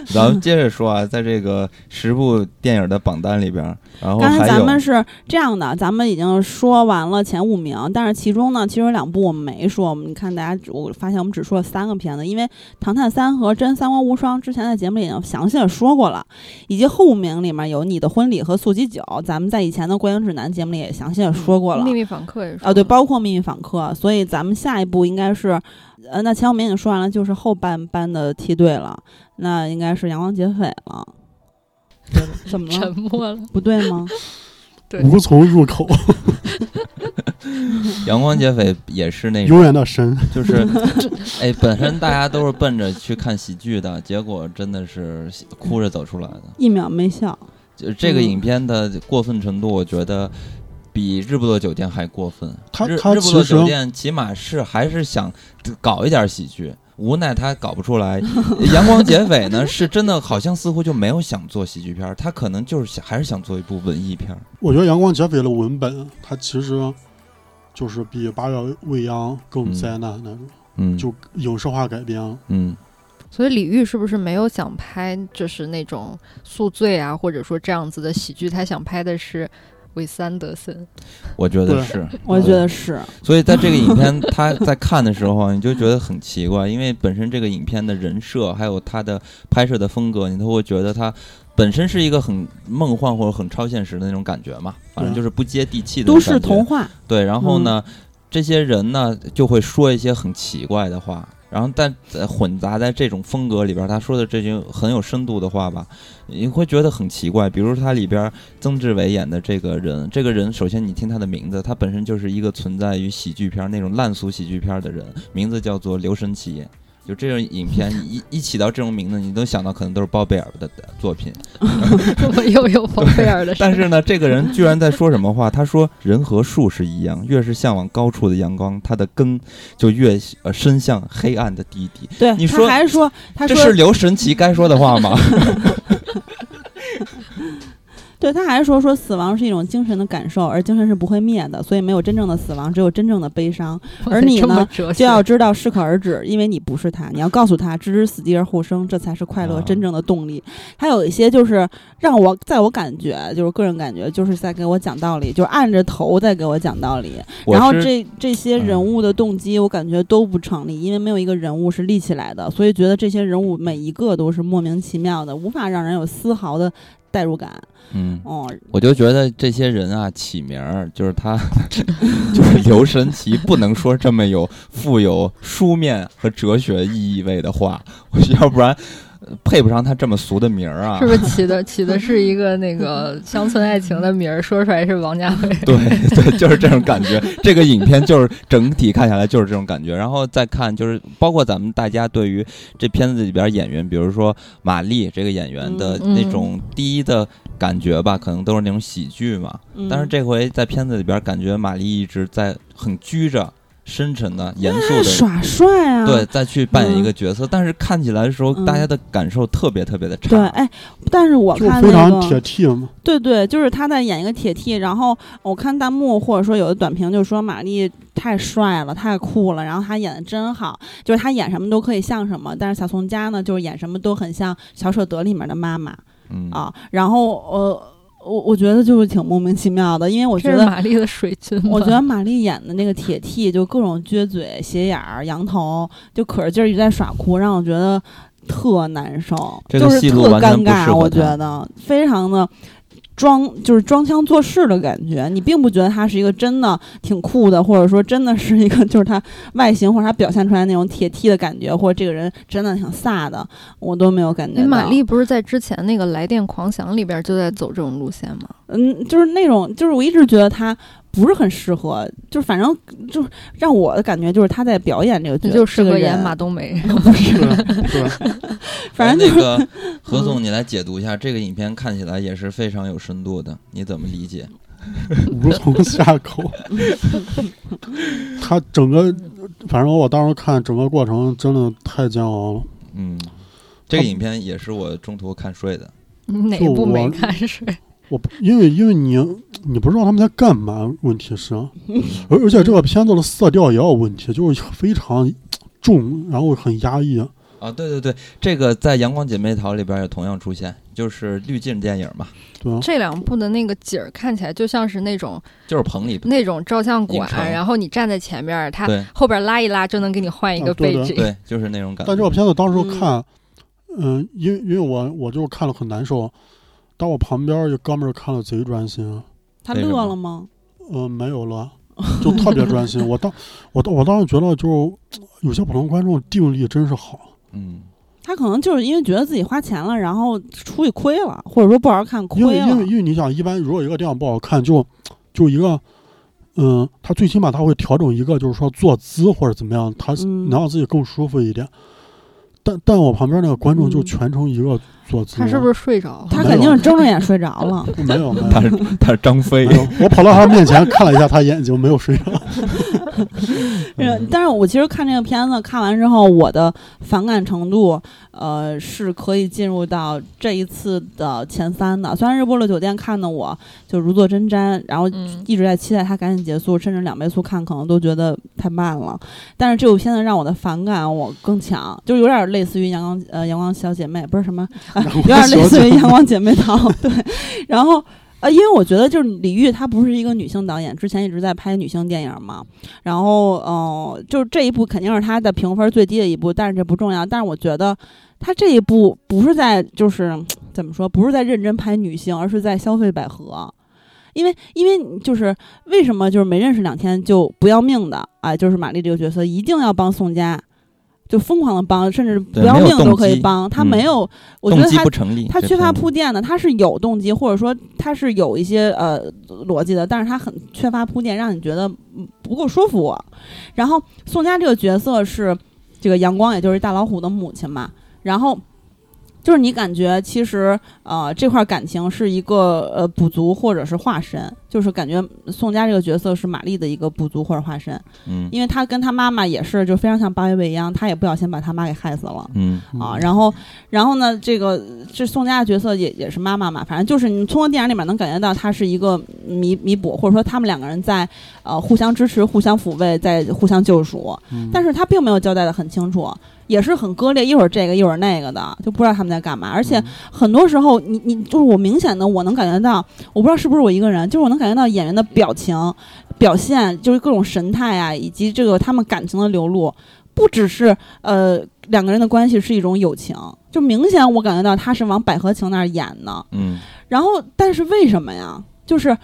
咱们接着说啊，在这个十部电影的榜单里边，然后刚才咱们是这样的，咱们已经说完了前五名，但是其中呢，其实有两部我们没说。我们看大家只，我发现我们只说了三个片子，因为《唐探三》和《真三国无双》之前在节目里已经详细的说过了，以及后五名里面有《你的婚礼》和《速激九》，咱们在以前的观影指南节目里也详细的说过了。秘密访客也是啊，对，包括《秘密访客》，所以咱们下一步应该是，呃，那前五名已经说完了，就是后半班的梯队了，那应该是阳光劫匪了。怎么了沉？默了。不对吗？对无从入口 阳光劫匪也是那种，永远的神。就是，哎，本身大家都是奔着去看喜剧的，结果真的是哭着走出来的。一秒没笑。就这个嗯影片的过分程度，我觉得比《日不落酒店》还过分。他日日不落酒店起码是还是想搞一点喜剧，无奈他搞不出来。阳光劫匪呢，是真的好像似乎就没有想做喜剧片儿，他可能就是想还是想做一部文艺片儿。我觉得《阳光劫匪》的文本，它其实就是比《八月未央》更嗯灾难那种，嗯，就影视化改编了。嗯，所以李玉是不是没有想拍就是那种宿醉啊，或者说这样子的喜剧？他想拍的是韦斯安德森。我觉得是。我觉得是，所以在这个影片 他在看的时候啊，你就觉得很奇怪，因为本身这个影片的人设还有他的拍摄的风格，你都会觉得他本身是一个很梦幻或者很超现实的那种感觉嘛，反正就是不接地气的都市童话。对，然后呢，这些人呢就会说一些很奇怪的话，然后但在混杂在这种风格里边，他说的这句很有深度的话吧，你会觉得很奇怪。比如他里边曾志伟演的这个人，这个人首先你听他的名字，他本身就是一个存在于喜剧片那种烂俗喜剧片的人，名字叫做刘神奇。就这种影片 一一起到这种名字，你都想到可能都是包贝尔的的作品。怎么又有包贝尔的？但是呢，这个人居然在说什么话？他说：“人和树是一样，越是向往高处的阳光，它的根就越呃伸向黑暗的地底。对，你说他还说，他这是刘神奇该说的话吗？对他还说说死亡是一种精神的感受，而精神是不会灭的，所以没有真正的死亡，只有真正的悲伤。而你呢就要知道适可而止，因为你不是他，你要告诉他置之死地而后生，这才是快乐啊真正的动力。还有一些就是让我在我感觉，就是个人感觉，就是在给我讲道理，就是按着头在给我讲道理。然后这这些人嗯物的动机，我感觉都不成立，因为没有一个人物是立起来的，所以觉得这些人物每一个都是莫名其妙的，无法让人有丝毫的代入感。嗯，哦，我就觉得这些人啊，起名儿就是他，就是刘神奇，不能说这么有富有书面和哲学意味的话，要不然呃配不上他这么俗的名儿啊。是不是起的起的是一个那个乡村爱情的名儿，说出来是王家卫？对对，就是这种感觉。这个影片就是整体看下来就是这种感觉，然后再看就是包括咱们大家对于这片子里边演员，比如说马丽这个演员的嗯那种第一的感觉吧，可能都是那种喜剧嘛。嗯但是这回在片子里边，感觉马丽一直在很拘着、深沉的、严肃的。耍帅啊！对，再去扮演一个嗯角色，但是看起来的时候，嗯大家的感受特别特别的差。对，哎，但是我看那非常铁个。对对，就是他在演一个铁 T，然后我看弹幕或者说有的短评就说马丽太帅了，太酷了，然后他演的真好，就是他演什么都可以像什么，但是小宋佳呢，就是演什么都很像《小舍得》里面的妈妈嗯啊，然后呃，我我觉得就是挺莫名其妙的，因为我这觉得是玛丽的水军。我觉得马丽演的那个铁 T 就各种撅嘴、斜眼儿、扬头，就可着劲儿一直在耍酷，让我觉得特难受，这个就是特尴尬，我觉得非常的。装就是装腔作势的感觉，你并不觉得他是一个真的挺酷的，或者说真的是一个就是他外形或者他表现出来那种铁 T 的感觉，或者这个人真的挺飒的，我都没有感觉玛丽不是在之前那个《来电狂想》里边就在走这种路线吗？嗯，就是那种，就是我一直觉得他不是很适合，就是反正就是让我的感觉就是他在表演这个就适合演马冬梅。反正就是那个何总，你来解读一下这个影片，看起来也是非常有深度的，你怎么理解？无从下口。他整个，反正我当时看整个过程真的太煎熬了。嗯，这个影片也是我中途看睡的。哪部没看是？我不因为因为你你不知道他们在干嘛，问题是，而而且这个片子的色调也有问题，就是非常重，然后很压抑。啊，对对对，这个在《阳光姐妹淘》里边也同样出现，就是滤镜电影嘛，对啊？这两部的那个景儿看起来就像是那种就是棚里那种照相馆然后你站在前面儿，它后边拉一拉就能给你换一个啊对对背景。对，就是那种感觉。但这个片子当时嗯看，嗯，因为因为我我就看了很难受，但我旁边一哥们儿看了贼专心，他乐了吗？嗯，没有了，就特别专心。我当我当我当时觉得，就有些普通观众定力真是好。嗯，他可能就是因为觉得自己花钱了，然后出去亏了，或者说不好好看因亏了为因为。因为你想，一般如果一个电影不好看，就就一个，嗯，他最起码他会调整一个，就是说坐姿或者怎么样，他嗯能让自己更舒服一点。但但我旁边那个观众就嗯全程一个坐姿，他是不是睡着？他肯定是睁着眼睡着了。没有没有他是他是张飞？我跑到他面前看了一下他眼睛，没有睡着。嗯，但是我其实看这个片子看完之后，我的反感程度，呃，是可以进入到这一次的前三的。虽然日波乐酒店看的我就如坐针毡，然后嗯，一直在期待它赶紧结束，甚至两倍速看可能都觉得太慢了。但是这部片子让我的反感我更强，就有点类似于阳光呃阳光小姐妹，不是什么，啊、有点类似于阳光姐妹淘，对。然后呃，因为我觉得就是李玉她不是一个女性导演，之前一直在拍女性电影嘛。然后呃，就是这一部肯定是她的评分最低的一部，但是这不重要。但是我觉得她这一部不是在就是怎么说，不是在认真拍女性，而是在消费百合。因为，因为就是为什么就是没认识两天就不要命的啊、就是玛丽这个角色一定要帮宋佳，就疯狂的帮，甚至不要命都可以机帮。他嗯没有，我觉得他。他缺乏铺垫的，他是有动机，或者说他是有一些呃逻辑的，但是他很缺乏铺垫，让你觉得嗯不够说服我。然后宋佳这个角色是。这个阳光，也就是大老虎的母亲嘛。然后就是你感觉其实呃这块感情是一个呃补足或者是化身，就是感觉宋佳这个角色是玛丽的一个补足或者化身，嗯因为她跟她妈妈也是就非常像八月未央，她也不小心把她妈给害死了。嗯啊，然后，然后呢，这个这宋佳的角色也也是妈妈嘛，反正就是你通过电影里面能感觉到她是一个弥弥补，或者说他们两个人在呃互相支持、互相抚慰，在互相救赎，嗯但是他并没有交代的很清楚，也是很割裂，一会儿这个一会儿那个的，就不知道他们在干嘛，而且很多时候你你就是我明显的我能感觉到，我不知道是不是我一个人，就是我能感觉到演员的表情、表现，就是各种神态啊，以及这个他们感情的流露，不只是呃两个人的关系是一种友情，就明显我感觉到他是往百合情那儿演呢。嗯然后，但是为什么呀？就是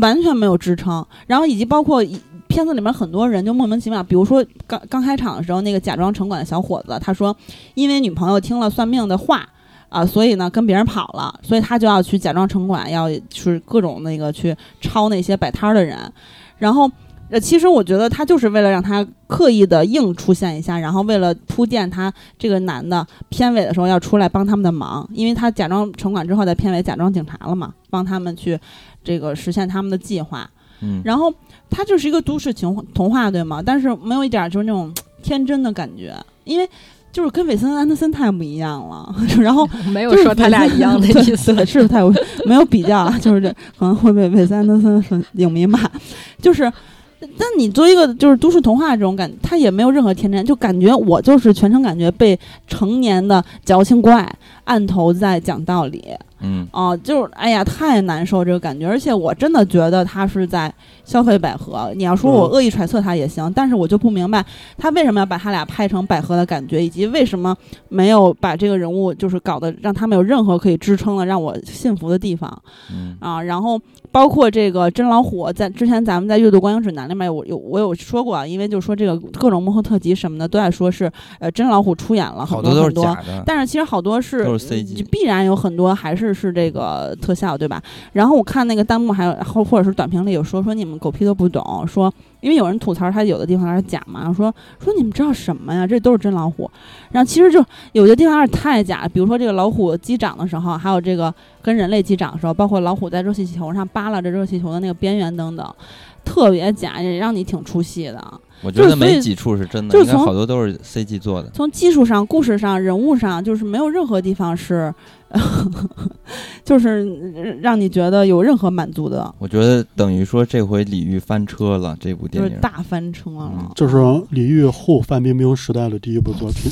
完全没有支撑，然后以及包括一片子里面很多人就莫名其妙，比如说刚刚开场的时候，那个假装城管的小伙子，他说因为女朋友听了算命的话。啊，所以呢，跟别人跑了，所以他就要去假装城管，要去各种那个去抄那些摆摊儿的人，然后，呃，其实我觉得他就是为了让他刻意的硬出现一下，然后为了铺垫他这个男的片尾的时候要出来帮他们的忙，因为他假装城管之后，在片尾假装警察了嘛，帮他们去这个实现他们的计划。嗯，然后他就是一个都市情童话，对吗？但是没有一点儿就是那种天真的感觉，因为就是跟韦森安德森太不一样了。然后没有就说他俩一样的意思。对是太有没有比较啊，就是这可能会被韦森安德森很影迷骂，就是。但你作为一个就是都市童话这种感，他也没有任何天真，就感觉我就是全程感觉被成年的矫情怪按头在讲道理嗯啊、就是哎呀太难受这个感觉，而且我真的觉得他是在消费百合。你要说我嗯恶意揣测他也行，但是我就不明白他为什么要把他俩拍成百合的感觉，以及为什么没有把这个人物就是搞得让他们有任何可以支撑的让我信服的地方嗯啊。然后包括这个真老虎，在之前咱们在阅读观影指南里面我有我有说过啊，因为就说这个各种幕后特辑什么的都在说是呃真老虎出演了好多很多。假的，但是其实好多是都是 CG 嗯必然有很多还是是这个特效，对吧？然后我看那个弹幕还有或或者是短评里有说说你们狗屁都不懂，说因为有人吐槽它有的地方它是假嘛，说说你们知道什么呀？这都是真老虎。然后其实就有些地方是太假，比如说这个老虎击掌的时候，还有这个跟人类击掌的时候，包括老虎在热气球上扒拉着热气球的那个边缘等等，特别假，也让你挺出戏的。我觉得没几处是真的，应该就是从好多都是 CG 做的。从技术上、故事上、人物上，就是没有任何地方是，就是让你觉得有任何满足的，我觉得等于说这回李玉翻车了，这部电影就是大翻车了。嗯这是李玉后范冰冰时代的第一部作品。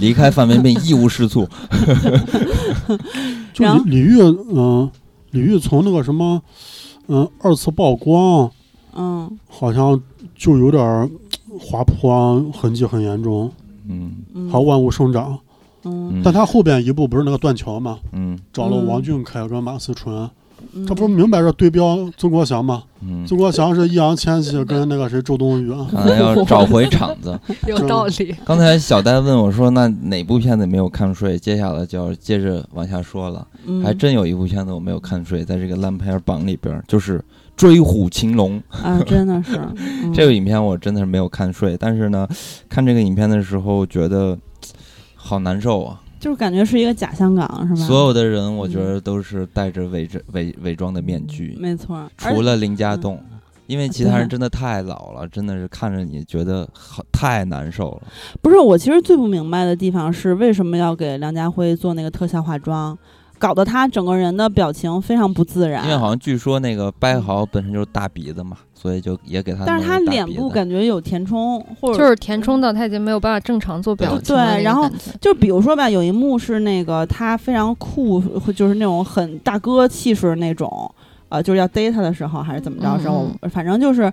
离开范冰冰一无是处。就然后李李玉，嗯、李玉从那个什么，嗯、二次曝光，嗯好像就有点儿滑坡痕迹很严重，嗯嗯，还有万物生长。嗯嗯但他后边一部不是那个断桥嘛，嗯找了嗯王俊凯跟马思纯，嗯，他不是明摆着对标曾国祥吗？嗯，曾国祥是易烊千玺跟那个谁周冬雨，看来要找回场子。有道理。刚才小戴问我说：“那哪部片子没有看睡？”接下来就要接着往下说了。嗯还真有一部片子我没有看睡，在这个烂片榜里边儿，就是《追虎擒龙》啊，真的是嗯 这个影片，我真的是没有看睡。但是呢，看这个影片的时候，觉得好难受啊！就是感觉是一个假香港，是吧？所有的人，我觉得都是戴着伪着伪伪装的面具，没错，除了林家栋。因为其他人真的太老了，真的是看着你觉得好太难受了。不是我其实最不明白的地方是为什么要给梁家辉做那个特效化妆，搞得他整个人的表情非常不自然。因为好像据说那个掰豪本身就是大鼻子嘛，所以就也给他但是他脸部感觉有填充，或者就是填充到他已经没有办法正常做表情对然后就比如说吧，有一幕是那个他非常酷，就是那种很大哥气势那种，呃，就是要逮他的时候还是怎么着的时候，嗯反正就是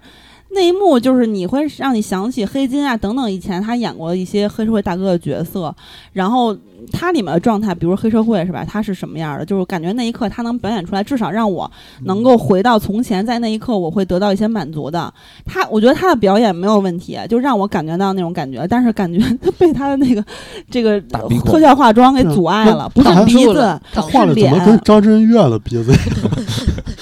那一幕，就是你会让你想起黑金啊等等以前他演过一些黑社会大哥的角色，然后他里面的状态，比如黑社会是吧，他是什么样的？就是感觉那一刻他能表演出来，至少让我能够回到从前，在那一刻我会得到一些满足的。他，我觉得他的表演没有问题，就让我感觉到那种感觉，但是感觉他被他的那个这个特效化妆给阻碍了，不是鼻子了，他是是画的怎么跟脸。张震岳的鼻子？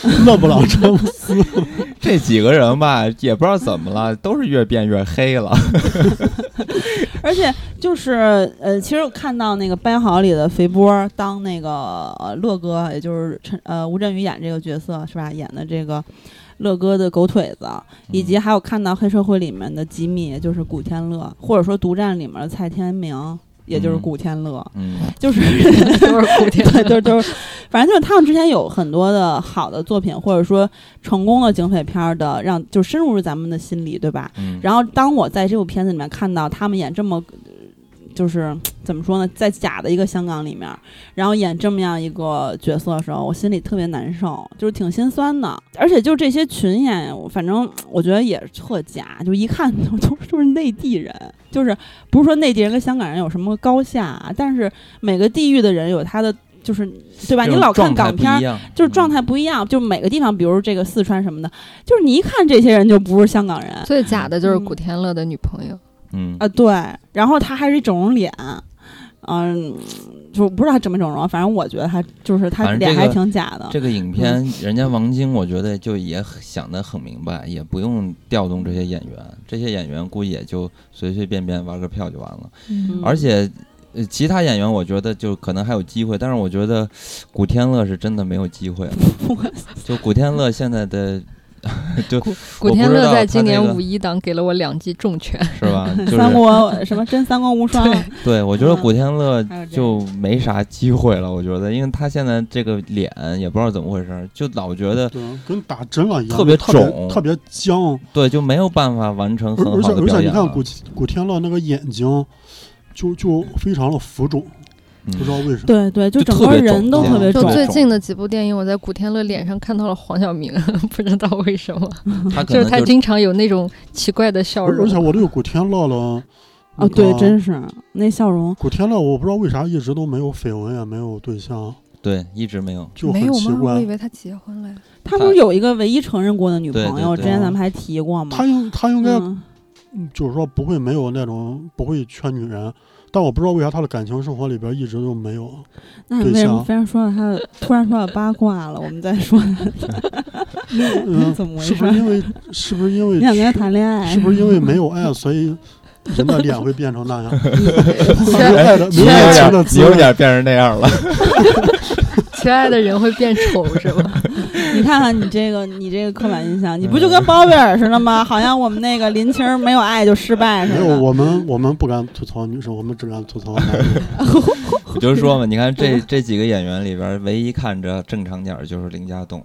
勒布朗詹姆斯，这几个人吧，也不知道怎么了，都是越变越黑了。而且就是呃，其实我看到那个《掰好》里的肥波当那个呃乐哥，也就是陈呃吴镇宇演这个角色是吧？演的这个乐哥的狗腿子，以及还有看到黑社会里面的吉米，也就是古天乐，或者说独占里面的蔡天明，也就是嗯。古天乐，嗯，就是 就是古天乐，就就是，反正就是他们之前有很多的好的作品，或者说成功的警匪片儿的，让就深入咱们的心里，对吧？嗯。然后当我在这部片子里面看到他们演这么，呃就是怎么说呢，在假的一个香港里面，然后演这么样一个角色的时候，我心里特别难受，就是挺心酸的。而且就这些群演，反正我觉得也特假，就一看 都都都是内地人，就是不是说内地人跟香港人有什么高下啊，但是每个地域的人有他的。就是对吧？你老看港片就是状态不一样，就每个地方，比如这个四川什么的，就是你一看这些人就不是香港人啊、最假的就是古天乐的女朋友，嗯啊对，然后他还是一整容脸，嗯，就不知道他整没整容，反正我觉得他就是他脸还挺假的。这个影片，人家王晶，我觉得就也想得很明白，也不用调动这些演员，这些演员估计也就随随便便玩个票就完了。嗯而且，呃，其他演员我觉得就可能还有机会，但是我觉得古天乐是真的没有机会了。就古天乐现在的，就古古天乐在今年五一档给了我两记重拳，是吧？就是三国什么真三国无双，对，我觉得嗯古天乐就没啥机会了。我觉得，因为他现在这个脸也不知道怎么回事，就老觉得，跟打针了一样，特别特别肿特别僵。对，就没有办法完成很而而且而且好的表演你看古古天乐那个眼睛，就就非常的浮肿，嗯不知道为什么。对对，就就整个人都特别肿。最近的几部电影，我在古天乐脸上看到了黄晓明，不知道为什么，他就是他经常有那种奇怪的笑容而而。且我对古天乐了，哦，对，真是那笑容，古天乐，我不知道为啥一直都没有绯闻，也没有对象，对一直没有。就很奇没有吗？我以。为他结婚了呀。他不是有一个唯一承认过的女朋友？对对对之前咱们还提过吗？他应他应该就是说不会没有那种不会缺女人，但我不知道为啥他的感情生活里边一直都没有。那你为什么非要说到他的，突然说到八卦了？我们再说，嗯，怎么回事是不？是因为是不是因为你想跟他谈恋爱？是不是因为没有 爱，所以人的脸会变成那样？缺没有爱的没有爱情的滋味。点变成那样了。缺爱的人会变丑是吧？你看看你这个，你这个刻板印象，你不就跟包贝尔似的吗？好像我们那个林青儿没有爱就失败似没有，的。我们我们不敢吐槽女生，我们只敢吐槽男生。我就说嘛，你看这这几个演员里边，唯一看着正常点儿就是林家栋，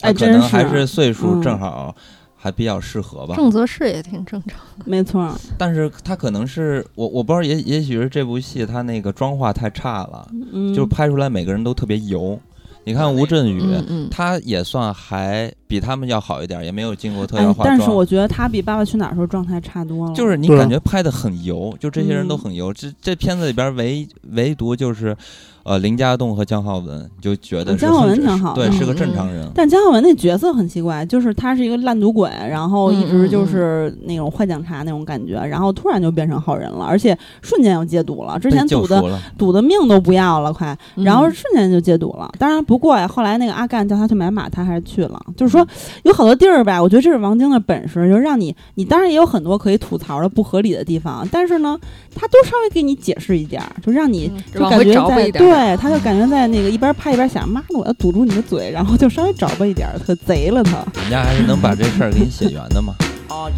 哎可能还是岁数嗯正好，还比较适合吧。郑则仕也挺正常。没错，但是他可能是我我不知道，也也许是这部戏他那个妆化太差了，嗯，就拍出来每个人都特别油。你看吴镇宇，嗯嗯，他也算还比他们要好一点，也没有经过特哎效，化妆。但是我觉得他比《爸爸去哪儿》时候状态差多了。就是你感觉拍的很油，就这些人都嗯很油。这这片子里边唯唯独就是，呃，林家栋和姜浩文就觉得姜浩文，挺好对是个嗯正常人。但姜浩文那角色很奇怪，就是他是一个烂赌鬼，然后一直就是那种坏警察那种感觉，然后突然就变成好人了，而且瞬间又戒赌了。之前赌的，赌的命都不要了，快，嗯然后瞬间就戒赌了。当然不过呀，后来那个阿干叫他去买马，他还是去了。就是说有好多地儿吧，我觉得这是王晶的本事，就是让你你当然也有很多可以吐槽的不合理的地方，但是呢，他都稍微给你解释一点儿，就让你就感觉在找吧一点儿。对，他就感觉在那个一边拍一边想，妈的，我要堵住你的嘴，然后就稍微找吧一点儿，可贼了他。人家还是能把这事儿给你写圆的嘛。Oh.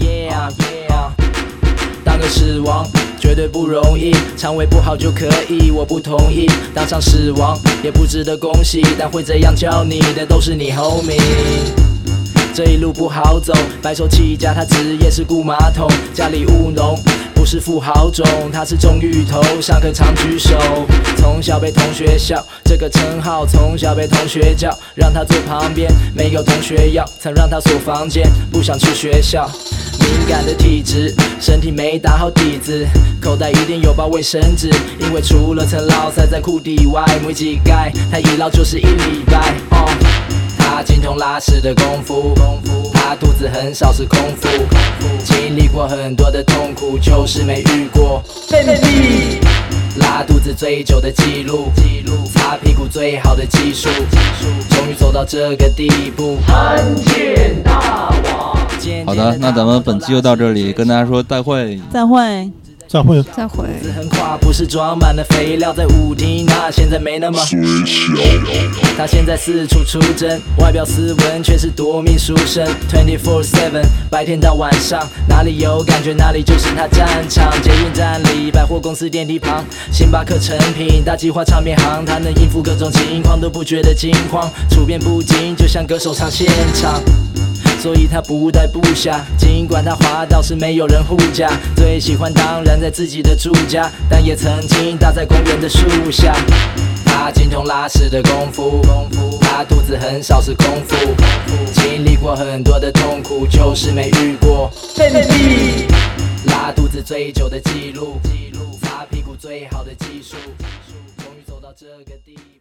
当个死亡绝对不容易，肠胃不好就可以，我不同意。当上死亡也不值得恭喜，但会这样叫你的都是你 homie。这一路不好走，白手起家，他职业是雇马桶，家里务农，不是富豪种，他是种芋头，上课常举手。从小被同学笑，这个称号从小被同学叫，让他坐旁边，没有同学要，曾让他锁房间，不想去学校。敏感的体质，身体没打好底子，口袋一定有包卫生纸，因为除了曾落塞在裤底外，没几盖，他一捞就是一礼拜。哦，他精通拉屎的功夫，他肚子很少是空腹，经历过很多的痛苦，就是没遇过。拉肚子最久的记录，擦屁股最好的技术，终于走到这个地步。见大王。好的，那咱们本期就到这里，跟大家说再会。再会。再会。再会。字横跨不是装满了肥料在舞厅，那现在没那么他现在四处出征，外表斯文却是夺命书生，twenty four seven，白天到晚上，哪里有感觉哪里就是他战场。捷运站里，百货公司电梯旁，星巴克成品，大计划唱片行，他能应付各种情况都不觉得惊慌，处变不惊，就像歌手唱现场。所以他不带不下，尽管他滑倒是没有人护驾，最喜欢当然在自己的住家，但也曾经搭在公园的树下。他精通拉屎的功夫，他肚子很少是空腹，经历过很多的痛苦，就是没遇过拉肚子最久的记录，记录擦屁股最好的技术，终于走到这个地。